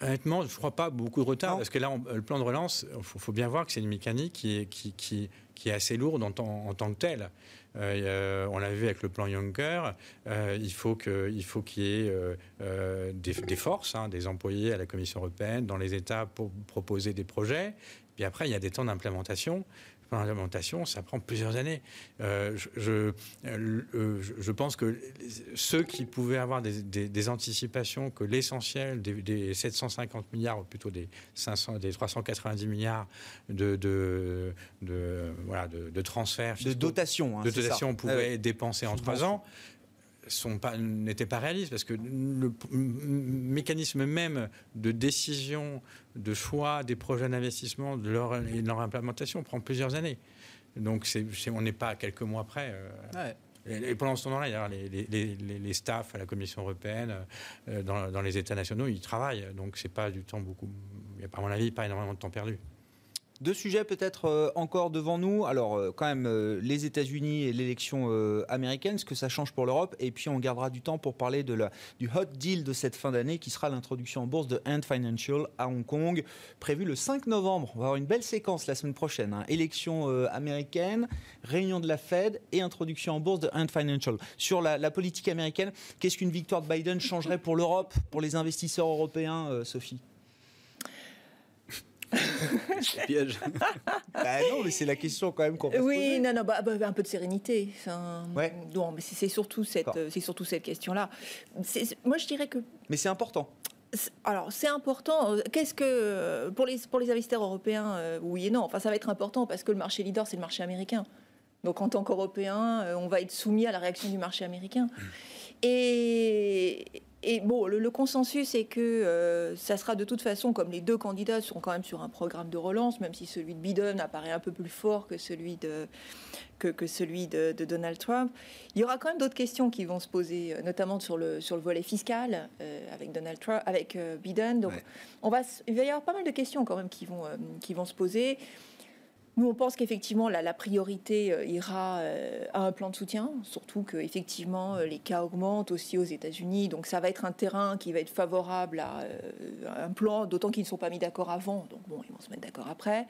Honnêtement, je ne crois pas beaucoup de retard, parce que là, le plan de relance, il faut, bien voir que c'est une mécanique qui est, qui, qui, qui est assez lourde en, en tant que telle. Euh, on l'a vu avec le plan Juncker, euh, il faut qu'il y ait des, forces, hein, des employés à la Commission européenne, dans les États pour proposer des projets. Puis après, il y a des temps d'implémentation l'implémentation, ça prend plusieurs années. Euh, je, euh, je, pense que ceux qui pouvaient avoir des, anticipations que l'essentiel des, 750 milliards, ou plutôt des, 500, des 390 milliards de, de, de voilà, de, transferts, de dotation, hein, de dotation, pouvaient être dépensés en trois ans n'étaient pas, pas réalistes parce que le mécanisme même de décision, de choix des projets d'investissement de leur, et de leur implémentation prend plusieurs années. Donc on n'est pas à quelques mois près. Euh. Et, pendant ce temps-là, les, les, les, staffs à la Commission européenne, euh, dans, dans, les États nationaux, ils travaillent. Donc c'est pas du temps beaucoup. Il n'y a, à mon avis, pas énormément de temps perdu. Deux sujets peut-être euh, encore devant nous. Alors euh, quand même euh, les États-Unis et l'élection américaine, ce que ça change pour l'Europe. Et puis on gardera du temps pour parler du hot deal de cette fin d'année qui sera l'introduction en bourse de Ant Financial à Hong Kong, prévu le 5 novembre. On va avoir une belle séquence la semaine prochaine. Hein. Élection américaine, réunion de la Fed et introduction en bourse de Ant Financial. Sur la politique américaine, qu'est-ce qu'une victoire de Biden changerait pour l'Europe, pour les investisseurs européens, Sophie? Piège. bah non, mais c'est la question quand même qu'on peut Oui, non, non, bah, bah, un peu de sérénité. ouais. Non, mais c'est surtout cette, c'est surtout cette question-là. Moi, je dirais que. Mais c'est important. Alors, c'est important. Qu'est-ce que pour les pour les investisseurs européens, euh, oui et non. Enfin, ça va être important parce que le marché leader, c'est le marché américain. Donc, en tant qu'Européens, euh, on va être soumis à la réaction du marché américain. Mmh. Et, et bon, le, consensus est que euh, ça sera de toute façon, comme les deux candidats sont quand même sur un programme de relance, même si celui de Biden apparaît un peu plus fort que celui de, que, celui de, Donald Trump, il y aura quand même d'autres questions qui vont se poser, euh, notamment sur le, sur le volet fiscal euh, avec Donald Trump, avec Biden. Donc, on va, il va y avoir pas mal de questions quand même qui vont, qui vont se poser. Nous, on pense qu'effectivement, la, priorité euh, ira euh, à un plan de soutien, surtout qu'effectivement, euh, les cas augmentent aussi aux États-Unis. Donc, ça va être un terrain qui va être favorable à, un plan, d'autant qu'ils ne sont pas mis d'accord avant. Donc, bon, ils vont se mettre d'accord après.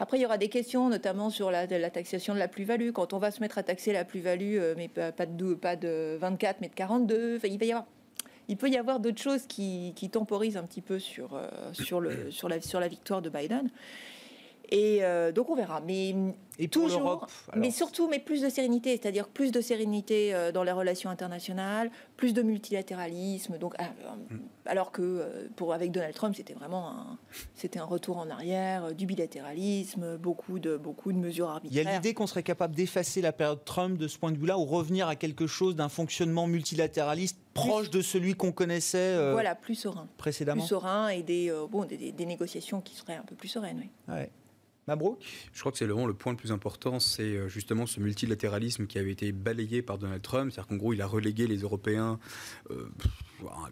Après, il y aura des questions, notamment sur la, taxation de la plus-value. Quand on va se mettre à taxer la plus-value, mais pas de, pas de 24, mais de 42, il peut y avoir d'autres choses qui, temporisent un petit peu sur la victoire de Biden. Et euh, donc on verra. Mais Et toujours, mais surtout, mais plus de sérénité, c'est-à-dire plus de sérénité euh, dans les relations internationales, plus de multilatéralisme. Donc, ah, euh, Mm. alors que euh, pour avec Donald Trump, c'était vraiment un, c'était un retour en arrière, du bilatéralisme, beaucoup de beaucoup de mesures Il y a arbitraires. l'idée qu'on serait capable d'effacer la période Trump de ce point de vue-là ou revenir à quelque chose d'un fonctionnement multilatéraliste proche de celui qu'on connaissait Voilà, plus serein, précédemment. plus serein et des bon des négociations qui seraient un peu plus sereines. Oui. Ouais. Mabrouk Je crois que c'est vraiment le point le plus important, c'est euh, justement ce multilatéralisme qui avait été balayé par Donald Trump. C'est-à-dire qu'en gros, il a relégué les Européens euh,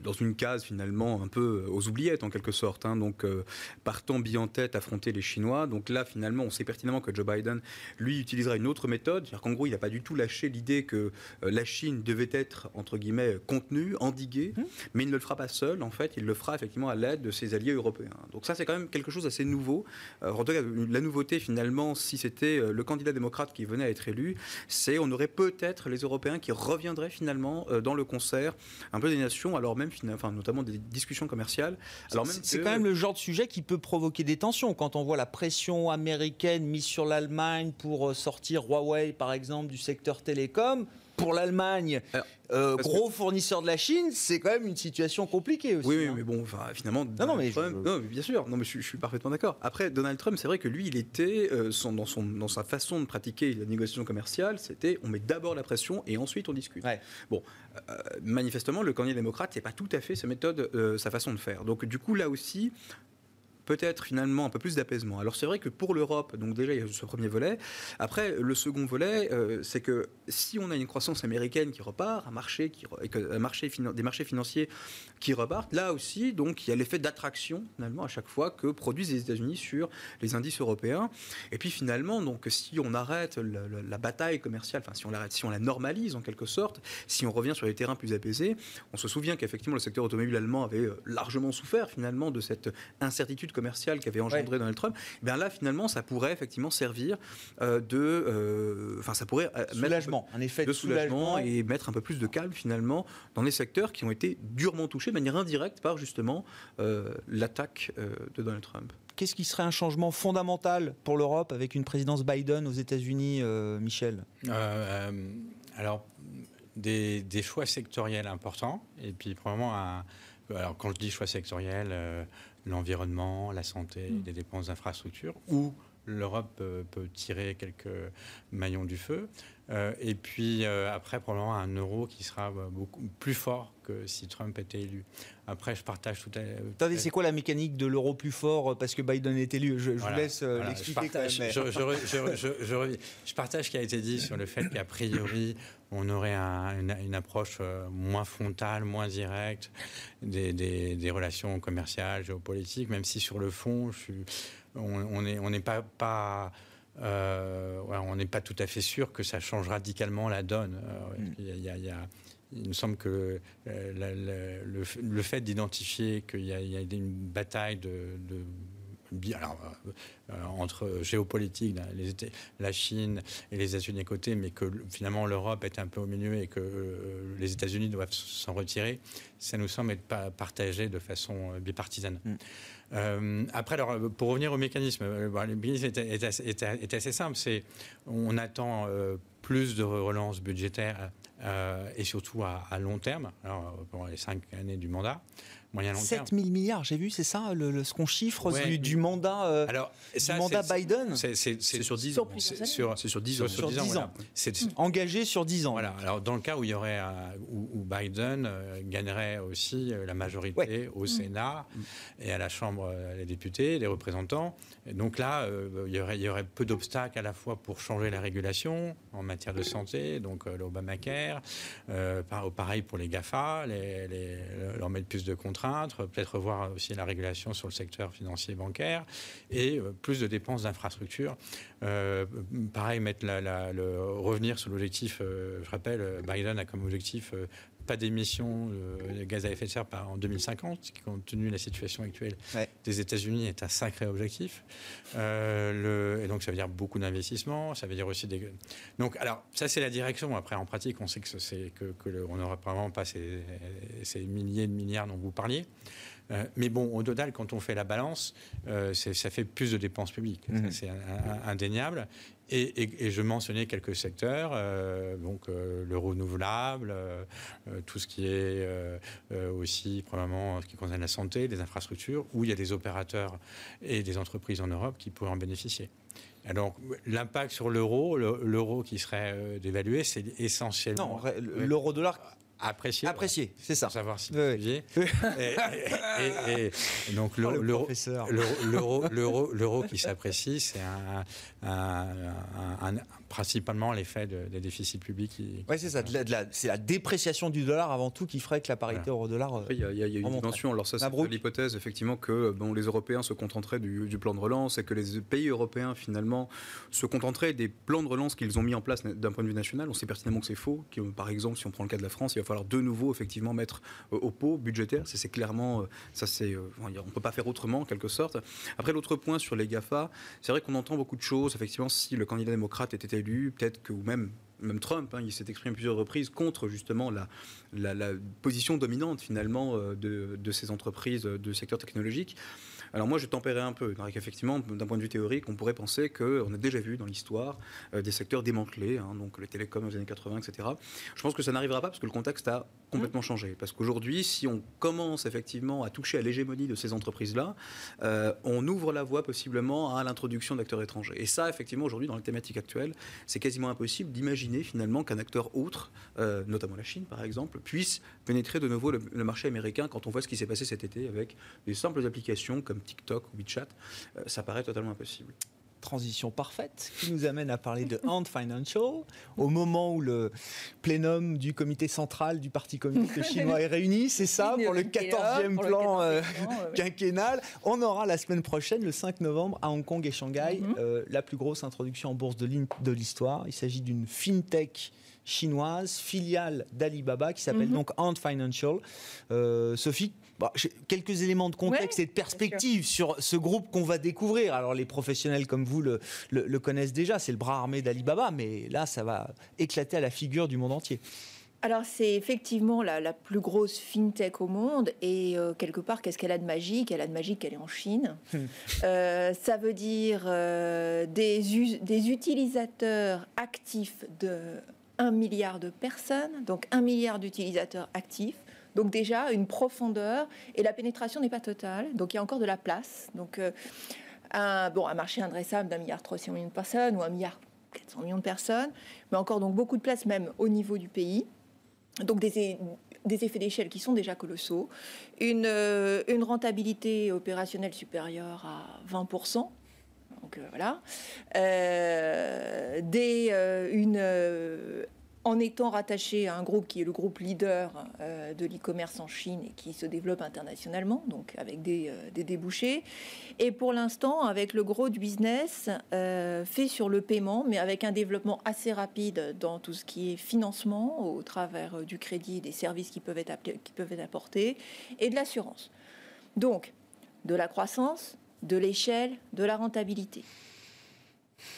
dans une case finalement un peu aux oubliettes en quelque sorte. hein. Donc, euh, partant bien en tête, affronter les Chinois. Donc là, finalement, on sait pertinemment que Joe Biden, lui, utilisera une autre méthode. C'est-à-dire qu'en gros, il n'a pas du tout lâché l'idée que euh, la Chine devait être, entre guillemets, contenue, endiguée, Mmh. mais il ne le fera pas seul. En fait, il le fera effectivement à l'aide de ses alliés européens. Donc ça, c'est quand même quelque chose d'assez nouveau. Euh, en tout cas, la nouveauté finalement, si c'était euh, le candidat démocrate qui venait à être élu, c'est on aurait peut-être les Européens qui reviendraient finalement dans le concert un peu des nations, alors même enfin, notamment des discussions commerciales. Alors même C'est que- quand même le genre de sujet qui peut provoquer des tensions. Quand on voit la pression américaine mise sur l'Allemagne pour euh, sortir Huawei, par exemple, du secteur télécom, pour l'Allemagne, euh, que- gros fournisseur de la Chine, c'est quand même une situation compliquée aussi. Oui, oui, hein. mais bon, enfin, finalement, non, mais je- non, bien sûr, non, mais je, je suis parfaitement d'accord. Après, Donald Trump, c'est vrai que lui, il était euh, son- dans, son, dans sa façon de pratiquer la négociation commerciale, c'était on met d'abord la pression et ensuite on discute. Ouais. Bon, euh, manifestement, le candidat démocrate, c'est pas tout à fait sa méthode, euh, sa façon de faire. Donc, du coup, là aussi. Peut-être finalement un peu plus d'apaisement. Alors c'est vrai que pour l'Europe, donc déjà il y a ce premier volet. Après le second volet, euh, c'est que si on a une croissance américaine qui repart, un marché qui un marché des marchés financiers qui repartent, là aussi donc il y a l'effet d'attraction finalement à chaque fois que produisent les États-Unis sur les indices européens. Et puis finalement donc si on arrête la bataille commerciale, enfin si on l'arrête, si on la normalise en quelque sorte, si on revient sur les terrains plus apaisés, on se souvient qu'effectivement le secteur automobile allemand avait euh, largement souffert finalement de cette incertitude commerciale qu'avait engendré Donald Trump. Et bien là finalement ça pourrait effectivement servir euh, de, euh, enfin ça pourrait euh, mettre un peu- Soulagement, un effet de, de soulagement soulagement. et mettre un peu plus de calme finalement dans les secteurs qui ont été durement touchés de manière indirecte par justement euh, l'attaque euh, de Donald Trump. Qu'est-ce qui serait un changement fondamental pour l'Europe avec une présidence Biden aux États-Unis, euh, Michel? Euh, euh, alors, des, des choix sectoriels importants, et puis probablement un. Alors, quand je dis choix sectoriels, euh, l'environnement, la santé, Mm. les dépenses d'infrastructure, où l'Europe euh, peut tirer quelques maillons du feu. Euh, et puis euh, après, probablement un euro qui sera euh, beaucoup plus fort que si Trump était élu. Après, je partage tout à Attendez, c'est quoi la mécanique de l'euro plus fort euh, parce que Biden est élu? Je, je Voilà, vous laisse voilà, l'expliquer je partage, je, ce qui a été dit sur le fait qu'a priori, on aurait un- une, une approche moins frontale, moins directe des, des- des relations commerciales, géopolitiques, même si sur le fond, je suis- on n'est on n'est pas, pas euh, ouais, on n'est pas tout à fait sûr que ça change radicalement la donne. Euh, Mm. il y a- il y a- il y a- il me semble que euh, la- la- le, fait d'identifier qu'il y, a- une bataille de, de bi- alors, euh, entre géopolitique, les la Chine et les États-Unis à côté, mais que le- finalement l'Europe est un peu au milieu et que euh, les États-Unis doivent s'en retirer, ça nous semble être pas partagé de façon bipartisane. Mm. Euh, après, pour revenir au mécanisme, euh, le mécanisme est, assez, simple. C'est on attend euh, plus de relance budgétaire et surtout à, long terme, pendant les cinq années du mandat, moyen long terme. 7 000 milliards, j'ai vu, c'est ça le, le- ce qu'on chiffre Ouais. du, du mandat, euh, Alors, du ça, mandat c'est- Biden c'est- sur 10 Sur ans. c'est sur, sur 10 sur, ans. sur 10 ans. Sur 10 voilà. ans. C'est- engagé sur 10 ans. Voilà. Alors, dans le cas où il y aurait un- où, où Biden euh, gagnerait aussi euh, la majorité Ouais. au Sénat et à la Chambre euh, des députés, des représentants, et donc là, euh, il, y aurait, il y aurait peu d'obstacles à la fois pour changer la régulation en matière de santé, donc euh, l'Obamacare, euh, par- pareil pour les GAFA, les, les- leur mettre plus de peut-être revoir aussi la régulation sur le secteur financier et bancaire, et euh, plus de dépenses d'infrastructures. Euh, pareil, mettre la, la- le, revenir sur l'objectif, euh, je rappelle, Biden a comme objectif pas d'émissions euh, de gaz à effet de serre par- en 2050, ce qui, compte tenu de la situation actuelle Ouais. des États-Unis, est un sacré objectif. Euh, le- et donc, ça veut dire beaucoup d'investissements, ça veut dire aussi des. Donc, alors, ça, c'est la direction. Après, en pratique, on sait que c'est que, que le- on n'aura probablement pas ces, ces milliers de milliards dont vous parliez. mais bon, au total, quand on fait la balance, ça fait plus de dépenses publiques. Mhm. C'est indéniable. Et, je mentionnais quelques secteurs, euh, donc euh, le renouvelable, euh, tout ce qui est aussi probablement ce qui concerne la santé, les infrastructures, où il y a des opérateurs et des entreprises en Europe qui pourraient en bénéficier. Alors, l'impact sur l'euro, l'euro qui serait dévalué, c'est essentiellement. Non, l'euro-dollar Apprécié, c'est ça. Pour savoir si oui. et, et, donc oh, l'euro, l'euro, qui s'apprécie, c'est un, un, principalement l'effet des déficits publics. Oui, c'est ça. c'est la dépréciation du dollar avant tout qui ferait que la parité euro-dollar. Il y, a une dimension. Alors ça, c'est l'hypothèse effectivement que bon, les Européens se contenteraient du, du, plan de relance et que les pays européens finalement se contenteraient des plans de relance qu'ils ont mis en place d'un point de vue national. On sait pertinemment que c'est faux. Par exemple, si on prend le cas de la France, il va falloir de nouveau effectivement mettre euh, au pot budgétaire. C'est clairement euh, ça. C'est euh, on peut pas faire autrement en quelque sorte. Après l'autre point sur les Gafa, c'est vrai qu'on entend beaucoup de choses. Effectivement, si le candidat démocrate était peut-être que ou même même Trump, hein, il s'est exprimé plusieurs reprises contre justement la, la, position dominante finalement de, de, ces entreprises de secteur technologique. Alors moi, je tempérais un peu. Effectivement, d'un point de vue théorique, on pourrait penser qu'on a déjà vu dans l'histoire euh, des secteurs démantelés, hein, donc les télécoms aux années 80, etc. Je pense que ça n'arrivera pas parce que le contexte a complètement mmh. changé. Parce qu'aujourd'hui, si on commence effectivement à toucher à l'hégémonie de ces entreprises-là, euh, on ouvre la voie possiblement à l'introduction d'acteurs étrangers. Et ça, effectivement, aujourd'hui, dans les thématiques actuelles, c'est quasiment impossible d'imaginer finalement qu'un acteur autre, euh, notamment la Chine par exemple, puisse pénétrer de nouveau le, le marché américain quand on voit ce qui s'est passé cet été avec des simples applications comme TikTok ou WeChat, euh, ça paraît totalement impossible transition parfaite qui nous amène à parler de Ant Financial au moment où le plénum du comité central du Parti communiste chinois est réuni, c'est ça, pour le 14e plan euh, quinquennal. On aura la semaine prochaine, le 5 novembre, à Hong Kong et Shanghai, mhm. euh, la plus grosse introduction en bourse de l'histoire. Il s'agit d'une fintech chinoise, filiale d'Alibaba, qui s'appelle mhm. donc Ant Financial. Sophie, bah, quelques éléments de contexte et de perspective sur ce groupe qu'on va découvrir. Alors les professionnels comme vous le, le, connaissent déjà, c'est le bras armé d'Alibaba, mais là ça va éclater à la figure du monde entier. Alors c'est effectivement la, la, plus grosse fintech au monde et euh, quelque part qu'est-ce qu'elle a de magique? Elle a de magique qu'elle est en Chine. Hmm. Euh, ça veut dire euh, des, des utilisateurs actifs de 1 milliard de personnes, donc 1 milliard d'utilisateurs actifs. Donc déjà, une profondeur, et la pénétration n'est pas totale, donc il y a encore de la place. Donc euh, un, bon, marché indressable d'un milliard 300 millions de personnes ou un milliard 400 millions de personnes, mais encore donc beaucoup de place même au niveau du pays. Donc des, effets d'échelle qui sont déjà colossaux, une, euh, rentabilité opérationnelle supérieure à 20%. Donc euh, voilà. En étant rattaché à un groupe qui est le groupe leader euh, de l'e-commerce en Chine et qui se développe internationalement, donc avec des, euh, débouchés. Et pour l'instant, avec le gros du business euh, fait sur le paiement, mais avec un développement assez rapide dans tout ce qui est financement au travers du crédit, des services qui peuvent être, qui peuvent être apportés, et de l'assurance. Donc, de la croissance, de l'échelle, de la rentabilité.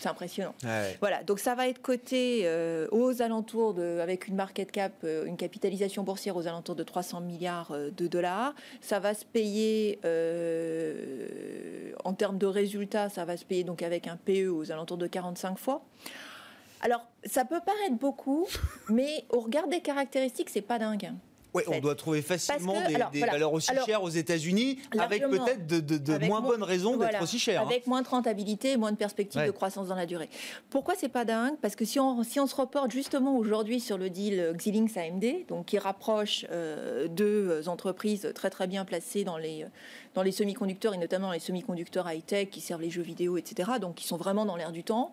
C'est impressionnant. Voilà, donc ça va être coté euh, aux alentours de, avec une market cap, euh, une capitalisation boursière aux alentours de 300 milliards euh, de dollars. Ça va se payer en termes de résultats, ça va se payer donc avec un PE aux alentours de 45 fois. Alors, ça peut paraître beaucoup, mais au regard des caractéristiques, c'est pas dingue on doit trouver facilement des, valeurs aussi chères aux États-Unis, avec peut-être de, moins, bonnes raisons d'être aussi chères. Hein. Avec moins de rentabilité, moins de perspectives de croissance dans la durée. Pourquoi c'est pas dingue? Parce que si on, si on se reporte justement aujourd'hui sur le deal Xilinx AMD, donc qui rapproche euh, deux entreprises très très bien placées dans les, dans les semi-conducteurs et notamment les semi-conducteurs high-tech qui servent les jeux vidéo, etc., donc qui sont vraiment dans l'air du temps.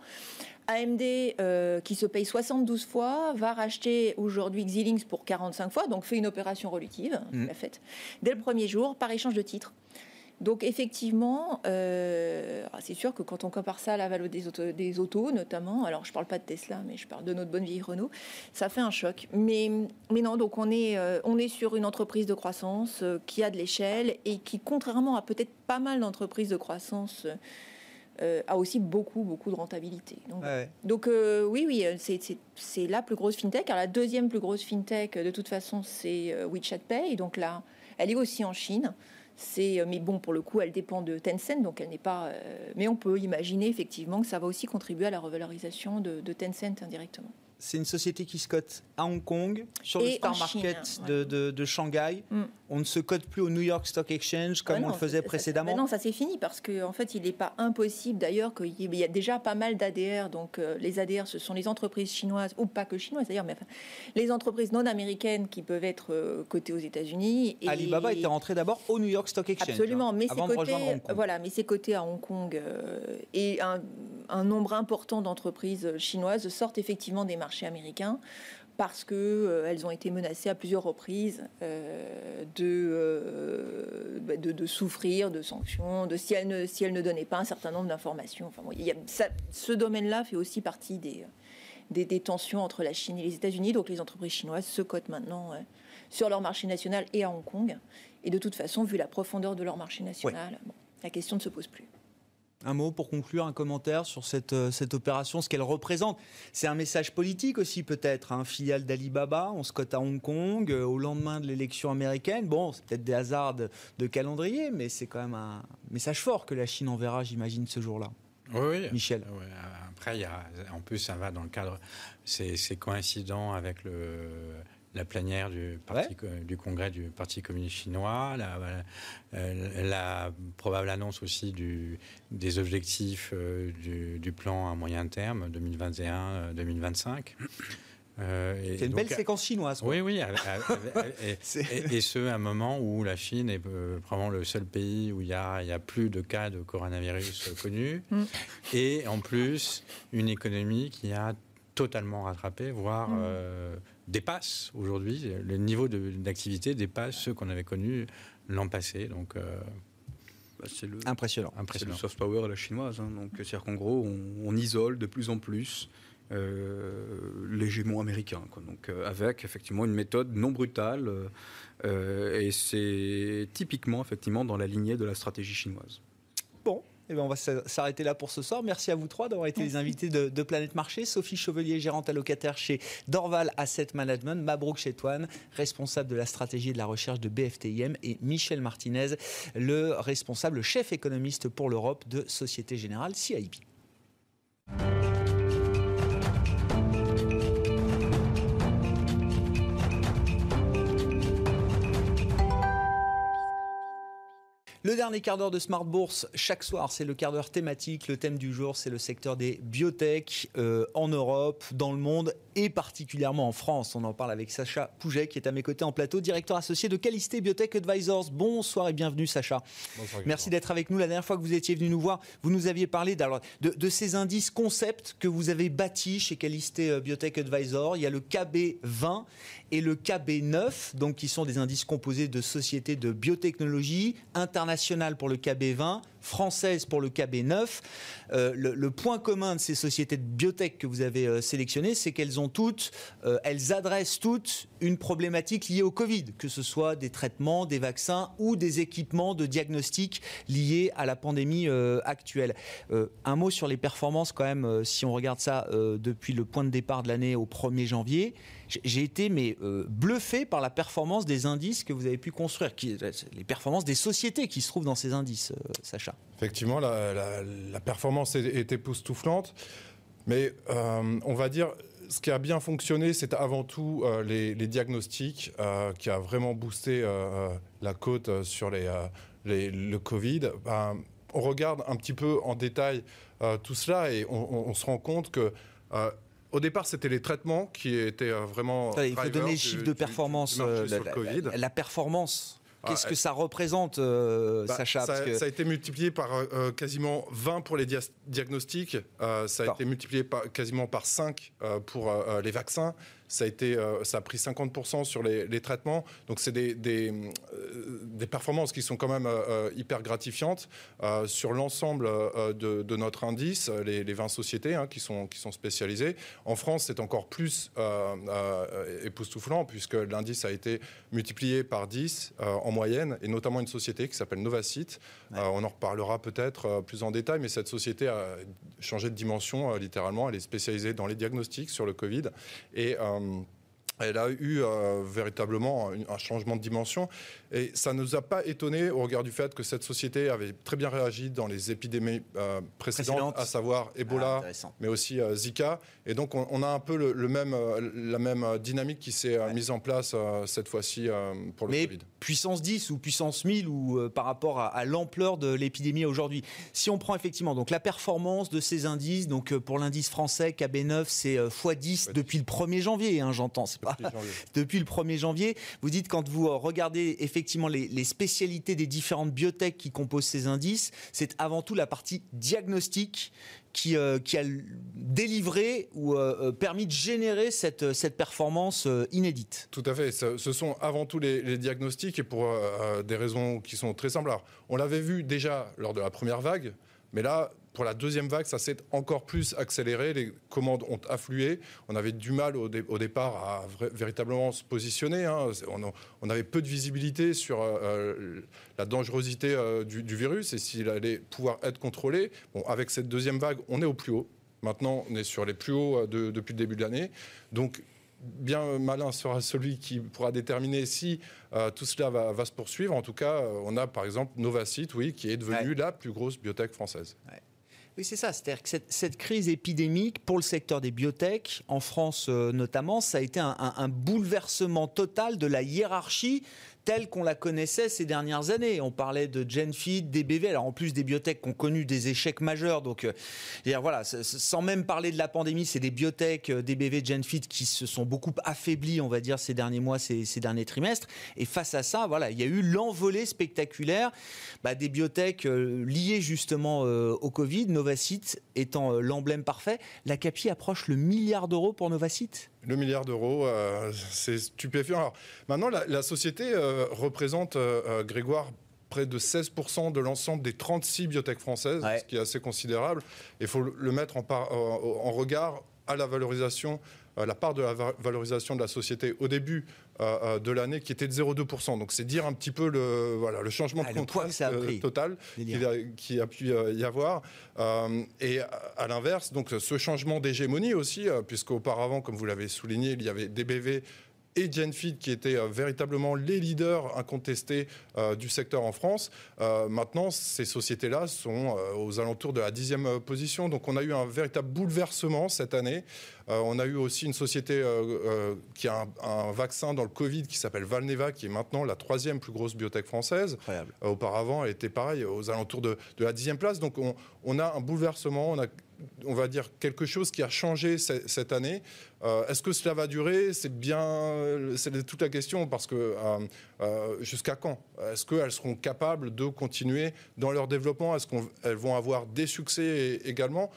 AMD, euh, qui se paye 72 fois, va racheter aujourd'hui Xilinx pour 45 fois, donc fait une opération relative, mmh. la fait, dès le premier jour, par échange de titres. Donc effectivement, euh, ah, c'est sûr que quand on compare ça à la valeur des, autos, des autos notamment, alors je ne parle pas de Tesla, mais je parle de notre bonne vieille Renault, ça fait un choc. Mais, mais non, donc on est, euh, on est sur une entreprise de croissance qui a de l'échelle et qui, contrairement à peut-être pas mal d'entreprises de croissance a aussi beaucoup, beaucoup de rentabilité. Donc, euh, oui, oui, euh, c'est la plus grosse fintech. Alors, la deuxième plus grosse fintech, de toute façon, c'est WeChat Pay. Donc là, elle est aussi en Chine. C'est, mais bon, pour le coup, elle dépend de Tencent, donc elle n'est pas. mais on peut imaginer effectivement que ça va aussi contribuer à la revalorisation de, de Tencent indirectement c'est une société qui se cote à Hong Kong, sur le Star Market de, Shanghai. Mm. On ne se cote plus au New York Stock Exchange comme on le faisait précédemment. non, ça c'est fini parce qu'en en fait, il n'est pas impossible d'ailleurs qu'il y ait déjà pas mal d'ADR. Donc euh, les ADR, ce sont les entreprises chinoises, ou pas que chinoises d'ailleurs, mais les entreprises non américaines qui peuvent être euh, cotées aux États-Unis. Alibaba était rentré d'abord au New York Stock Exchange. Absolument, mais c'est coté, voilà, mais c'est coté à Hong Kong euh, et un, un nombre important d'entreprises chinoises sortent effectivement des marchés américains parce qu'elles euh, ont été menacées à plusieurs reprises euh, euh, bah, de, de, souffrir de sanctions, de si elles ne, si elles ne donnaient pas un certain nombre d'informations. Enfin, ce domaine-là fait aussi partie des, des, tensions entre la Chine et les États-Unis. Donc les entreprises chinoises se cotent maintenant sur leur marché national et à Hong Kong. Et de toute façon, vu la profondeur de leur marché national, la question ne se pose plus. Un mot pour conclure, un commentaire sur cette, euh, cette opération, ce qu'elle représente. C'est un message politique aussi peut-être, un hein. filiale d'Alibaba, on se cote à Hong Kong euh, au lendemain de l'élection américaine. Bon, c'est peut-être des hasards de, calendrier, mais c'est quand même un message fort que la Chine enverra, j'imagine, ce jour-là. Oui, Michel. Après, il y a, en plus, ça va dans le cadre, c'est coïncident avec le la plénière du, parti, du congrès du Parti communiste chinois, la, euh, la, probable annonce aussi du, des objectifs euh, du, plan à moyen terme 2021-2025. Euh, c'est une belle séquence chinoise. Oui, oui. et, ce, à un moment où la Chine est probablement le seul pays où il n'y a, a, plus de cas de coronavirus connus. Mm. Et en plus, une économie qui a totalement rattrapé, voire mm dépasse aujourd'hui, le niveau d'activité dépasse ceux qu'on avait connus l'an passé. Donc, euh, bah, c'est le, impressionnant. impressionnant. le soft power à la chinoise. Hein. donc, c'est-à-dire qu'en gros, on, isole de plus en plus euh, l'hégémon américain. Donc, euh, avec effectivement une méthode non brutale. Euh, et c'est typiquement effectivement dans la lignée de la stratégie chinoise. Eh ben, on va s'arrêter là pour ce soir. Merci à vous trois d'avoir été les invités de, Planète Marché. Sophie Chevelier, gérante allocataire chez Dorval Asset Management. Mabrouk Chetouane, responsable de la stratégie et de la recherche de BFTIM. Et Michel Martinez, le responsable chef économiste pour l'Europe de Société Générale CIP. Le dernier quart d'heure de Smart Bourse, chaque soir, c'est le quart d'heure thématique. Le thème du jour, c'est le secteur des biotech euh, en Europe, dans le monde et particulièrement en France. On en parle avec Sacha Pouget, qui est à mes côtés en plateau, directeur associé de Qualité Biotech Advisors. Bonsoir et bienvenue, Sacha. Bonsoir, Merci d'être avec nous. La dernière fois que vous étiez venu nous voir, vous nous aviez parlé de, de, ces indices concepts que vous avez bâtis chez Qualité euh, Biotech Advisors. Il y a le KB20 et le KB9, donc qui sont des indices composés de sociétés de biotechnologie internationales pour le KB20, françaises pour le KB9. Euh, le, point commun de ces sociétés de biotech que vous avez euh, sélectionnées, c'est qu'elles ont toutes, euh, elles adressent toutes une problématique liée au Covid, que ce soit des traitements, des vaccins ou des équipements de diagnostic liés à la pandémie actuelle. un mot sur les performances quand même, si on regarde ça depuis le point de départ de l'année au 1er janvier j'ai été mais bluffé par la performance des indices que vous avez pu construire, qui, les performances des sociétés qui se trouvent dans ces indices, Sacha. Effectivement, la, performance est, époustouflante, mais euh, on va dire ce qui a bien fonctionné, c'est avant tout euh, les, diagnostics euh, qui a vraiment boosté la cote sur le Covid. Ben, on regarde un petit peu en détail tout cela et on, se rend compte que au départ, c'était les traitements qui étaient vraiment. il faut donner les chiffres de performance. la, performance Qu'est-ce que ça représente, euh, bah, Sacha ça, a été multiplié par euh, euh, quasiment 20 pour les diagnostics, ça a été multiplié par, quasiment par 5 pour les vaccins, ça a, été, euh, ça a pris 50% sur les, traitements. Donc, c'est des, des, euh, performances qui sont quand même euh, hyper gratifiantes sur l'ensemble de, notre indice, les, 20 sociétés hein, qui, sont, qui sont spécialisées. En France, c'est encore plus époustouflant puisque l'indice a été multiplié par 10 en moyenne, et notamment une société qui s'appelle Novacite. On en reparlera peut-être plus en détail, mais cette société a changé de dimension littéralement. Elle est spécialisée dans les diagnostics sur le Covid. Et euh, elle a eu euh, véritablement un, changement de dimension. Et ça ne nous a pas étonné au regard du fait que cette société avait très bien réagi dans les épidémies euh, précédentes, à savoir Ebola, ah, mais aussi euh, Zika. Et donc on, a un peu le, même, la même dynamique qui s'est mise en place cette fois-ci pour le mais Covid. Puissance 10 ou puissance 1000 ou par rapport à, l'ampleur de l'épidémie aujourd'hui. Si on prend effectivement donc la performance de ces indices, donc pour l'indice français KB9 c'est x10 depuis le 1er janvier, hein, j'entends depuis le 1er janvier. Vous dites quand vous euh, regardez effectivement les, spécialités des différentes biotech qui composent ces indices, c'est avant tout la partie diagnostique qui, euh, qui, a délivré ou euh, permis de générer cette, cette performance inédite. Tout à fait. Ce, sont avant tout les, les diagnostics et pour des raisons qui sont très simples. Alors, on l'avait vu déjà lors de la première vague, mais là, pour la deuxième vague, ça s'est encore plus accéléré. Les commandes ont afflué. On avait du mal au, départ à véritablement se positionner. Hein. On, avait peu de visibilité sur euh, euh, la dangerosité euh, du, virus et s'il allait pouvoir être contrôlé. Bon, avec cette deuxième vague, on est au plus haut. Maintenant, on est sur les plus hauts depuis le début de l'année. Donc, bien malin sera celui qui pourra déterminer si tout cela va, se poursuivre. En tout cas, on a par exemple Novacite, oui, qui est devenue la plus grosse biotech française. Oui, c'est ça. C'est-à-dire que cette, crise épidémique, pour le secteur des biotech, en France euh, notamment, ça a été un, bouleversement total de la hiérarchie telle qu'on la connaissait ces dernières années. On parlait de Genfit, DBV, alors en plus des biotech qui ont connu des échecs majeurs. Donc, euh, voilà, sans même parler de la pandémie, c'est des biotech, euh, DBV, Genfit qui se sont beaucoup affaiblis, on va dire, ces derniers mois, ces, derniers trimestres. Et face à ça, voilà, il y a eu l'envolée spectaculaire bah, des biotech euh, liées justement au Covid, Novacite étant l'emblème parfait. La CAPI approche le milliard d'euros pour Novacite le milliard d'euros, euh, c'est stupéfiant. Alors, maintenant, la, société euh, représente, euh, Grégoire, près de 16% de l'ensemble des 36 biotech françaises, ce qui est assez considérable. Il faut le mettre en, en regard à la valorisation la part de la valorisation de la société au début euh, euh, de l'année qui était de 0,2%. Donc c'est dire un petit peu le, voilà, le changement de ah, contraste total qui a, pu y avoir. et à l'inverse, donc ce changement d'hégémonie aussi, puisqu'auparavant, comme vous l'avez souligné, il y avait DBV et Genfit qui étaient euh, véritablement les leaders incontestés euh, du secteur en France. Euh, maintenant, ces sociétés-là sont aux alentours de la dixième position. Donc on a eu un véritable bouleversement cette année. on a eu aussi une société qui a un, vaccin dans le Covid qui s'appelle Valneva, qui est maintenant la troisième plus grosse biotech française. auparavant, elle était pareil, aux alentours de, la dixième place. Donc on, on a un bouleversement, on a on va dire, quelque chose qui a changé cette année. Euh, est-ce que cela va durer? C'est bien, c'est toute la question parce que euh, euh, jusqu'à quand? Est-ce qu'elles seront capables de continuer dans leur développement? Est-ce qu'elles vont avoir des succès également?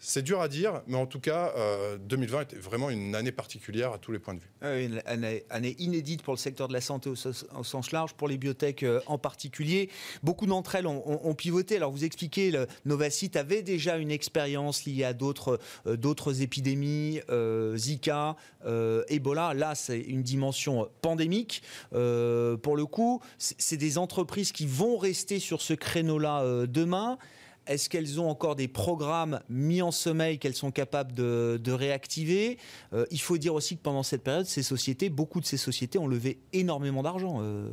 C'est dur à dire, mais en tout cas, 2020 euh, était vraiment une année particulière à tous les points de vue. Ah une année, inédite pour le secteur de la santé au, sens large, pour les biotech euh, en particulier. Beaucoup d'entre elles ont, pivoté. Alors vous expliquez, le Novacite avait déjà une expérience liée à d'autres euh, épidémies, Zika, Ebola. Là, c'est une dimension pandémique. pour le coup, c'est des entreprises qui vont rester sur ce créneau-là demain. Est-ce qu'elles ont encore des programmes mis en sommeil qu'elles sont capables de, réactiver? Euh, Il faut dire aussi que pendant cette période, ces sociétés, beaucoup de ces sociétés ont levé énormément d'argent. Euh,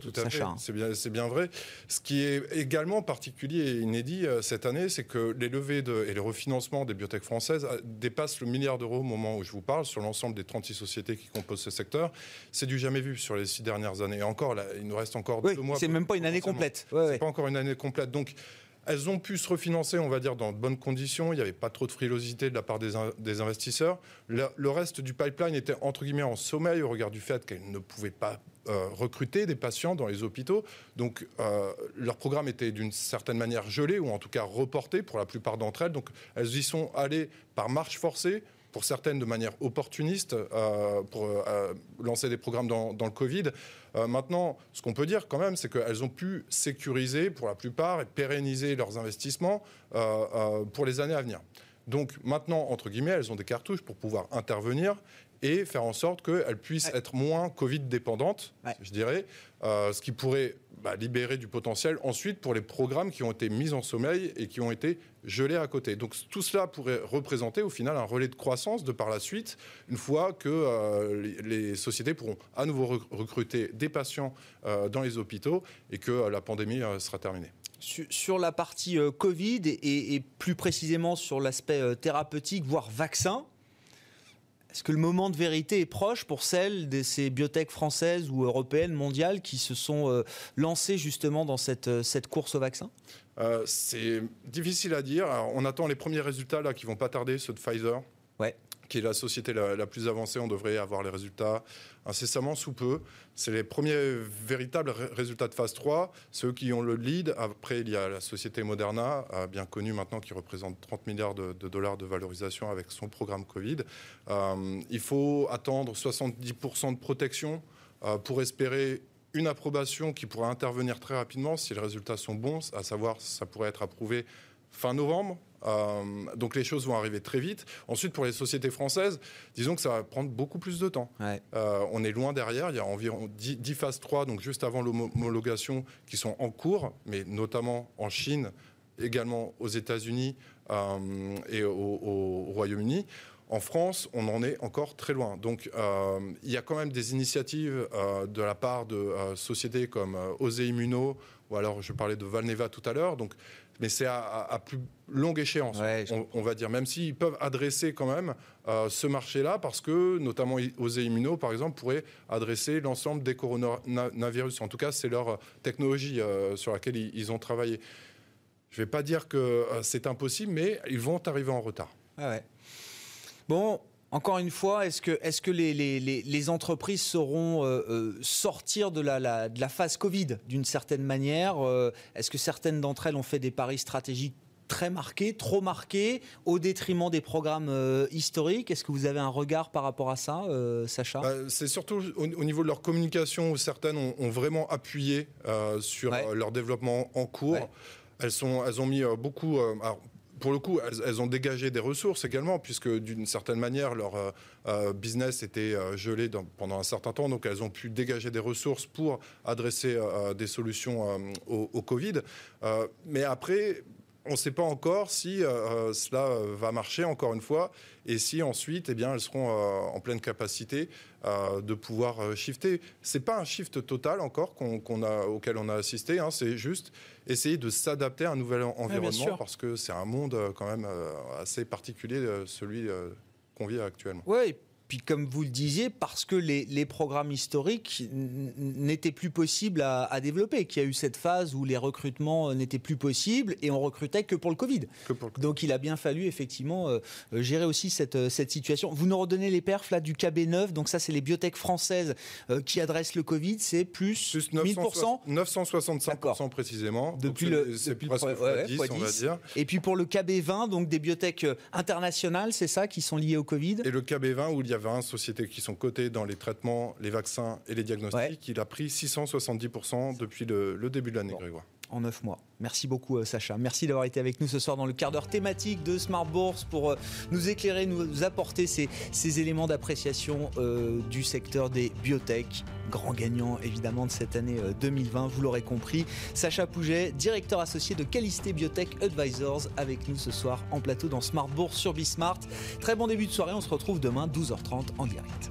Tout à fait, c'est bien, bien, vrai. Ce qui est également particulier et inédit euh, cette année, c'est que les levées et les refinancements des biotech françaises dépassent le milliard d'euros au moment où je vous parle sur l'ensemble des 36 sociétés qui composent ce secteur. C'est du jamais vu sur les six dernières années. Et encore, là, il nous reste encore deux mois. C'est même pas une année complète. c'est pas encore une année complète. Donc elles ont pu se refinancer, on va dire, dans de bonnes conditions. Il n'y avait pas trop de frilosité de la part des, investisseurs. Le, reste du pipeline était, entre guillemets, en sommeil au regard du fait qu'elles ne pouvaient pas euh, recruter des patients dans les hôpitaux. Donc, euh, leur programme était d'une certaine manière gelé, ou en tout cas reporté pour la plupart d'entre elles. Donc, elles y sont allées par marche forcée pour certaines de manière opportuniste, euh, pour euh, lancer des programmes dans, le Covid. Euh, maintenant, ce qu'on peut dire quand même, c'est qu'elles ont pu sécuriser pour la plupart et pérenniser leurs investissements pour les années à venir. Donc maintenant, entre guillemets, elles ont des cartouches pour pouvoir intervenir et faire en sorte qu'elle puisse être moins Covid dépendante, je dirais, euh, ce qui pourrait bah, libérer du potentiel ensuite pour les programmes qui ont été mis en sommeil et qui ont été gelés à côté. Donc tout cela pourrait représenter au final un relais de croissance de par la suite, une fois que euh, les, sociétés pourront à nouveau recruter des patients euh, dans les hôpitaux et que la pandémie sera terminée. Sur, la partie Covid et, plus précisément sur l'aspect thérapeutique, voire vaccin, est-ce que le moment de vérité est proche pour celles de ces biotech françaises ou européennes, mondiales, qui se sont euh, lancées justement dans cette, euh, cette course au vaccin? Euh, C'est difficile à dire. on attend les premiers résultats là qui vont pas tarder, ceux de Pfizer. Ouais qui est la société la, plus avancée. On devrait avoir les résultats incessamment sous peu. C'est les premiers véritables résultats de phase 3, ceux qui ont le lead. Après, il y a la société Moderna, euh, bien connue maintenant, qui représente 30 milliards de, dollars de valorisation avec son programme Covid. Euh, il faut attendre 70% de protection euh, pour espérer une approbation qui pourra intervenir très rapidement si les résultats sont bons, à savoir ça pourrait être approuvé fin novembre, donc les choses vont arriver très vite. Ensuite, pour les sociétés françaises, disons que ça va prendre beaucoup plus de temps. Euh, on est loin derrière. Il y a environ 10, phases 3, donc juste avant l'homologation, qui sont en cours, mais notamment en Chine, également aux États-Unis euh, et au, Royaume-Uni. En France, on en est encore très loin. Donc, il y a quand même des initiatives de la part de sociétés comme Osé Immuno, ou alors je parlais de Valneva tout à l'heure. Donc, mais c'est à, plus longue échéance, on, va dire, même s'ils peuvent adresser quand même euh, ce marché-là, parce que notamment Osé Immuno, par exemple, pourrait adresser l'ensemble des coronavirus. En tout cas, c'est leur technologie euh, sur laquelle ils, ont travaillé. Je ne vais pas dire que euh, c'est impossible, mais ils vont arriver en retard. ouais. Bon, encore une fois, est-ce que, est que les, les, entreprises sauront euh, euh, sortir de la, de la, phase Covid d'une certaine manière euh, Est-ce que certaines d'entre elles ont fait des paris stratégiques très marqués, trop marqués, au détriment des programmes historiques? Est-ce que vous avez un regard par rapport à ça, Sacha? Bah, C'est surtout au, niveau de leur communication où certaines ont, vraiment appuyé sur leur développement en cours. Elles, sont, elles ont mis beaucoup pour le coup, elles, ont dégagé des ressources également, puisque d'une certaine manière, leur euh, euh, business était euh, gelé pendant un certain temps, donc elles ont pu dégager des ressources pour adresser des solutions au, au, Covid. mais après, on ne sait pas encore si cela va marcher, encore une fois, et si ensuite, eh bien, elles seront en pleine capacité de pouvoir shifter. Ce n'est pas un shift total encore qu'on a, auquel on a assisté, hein, c'est juste essayer de s'adapter à un nouvel environnement parce que c'est un monde euh, quand même euh, assez particulier, euh, celui qu'on vit actuellement. Oui, puis comme vous le disiez, parce que les, programmes historiques n'étaient plus possibles à, développer, qu'il y a eu cette phase où les recrutements n'étaient plus possibles et on recrutait que pour le Covid. Donc il a bien fallu effectivement euh, gérer aussi cette, euh, cette situation. Vous nous redonnez les perfs là du KB9, donc ça c'est les biotech françaises euh, qui adressent le Covid, c'est plus, plus 1000% 965% précisément. Depuis le, depuis presque le 10, on va dire. Et puis pour le KB20, donc des biotech internationales, c'est ça qui sont liées au Covid? Et le KB20 où il y a a 20 sociétés qui sont cotées dans les traitements, les vaccins et les diagnostics. Il a pris 670% depuis le, début de l'année, Grégoire en 9 mois. Merci beaucoup euh, Sacha. Merci d'avoir été avec nous ce soir dans le quart d'heure thématique de Smart Bourse pour euh, nous éclairer, nous apporter ces, éléments d'appréciation euh, du secteur des biotech. Grand gagnant évidemment de cette année 2020, vous l'aurez compris. Sacha Pouget, directeur associé de Calisté Biotech Advisors, avec nous ce soir en plateau dans Smart Bourse sur Bismart. Très bon début de soirée, on se retrouve demain 12h30 en direct.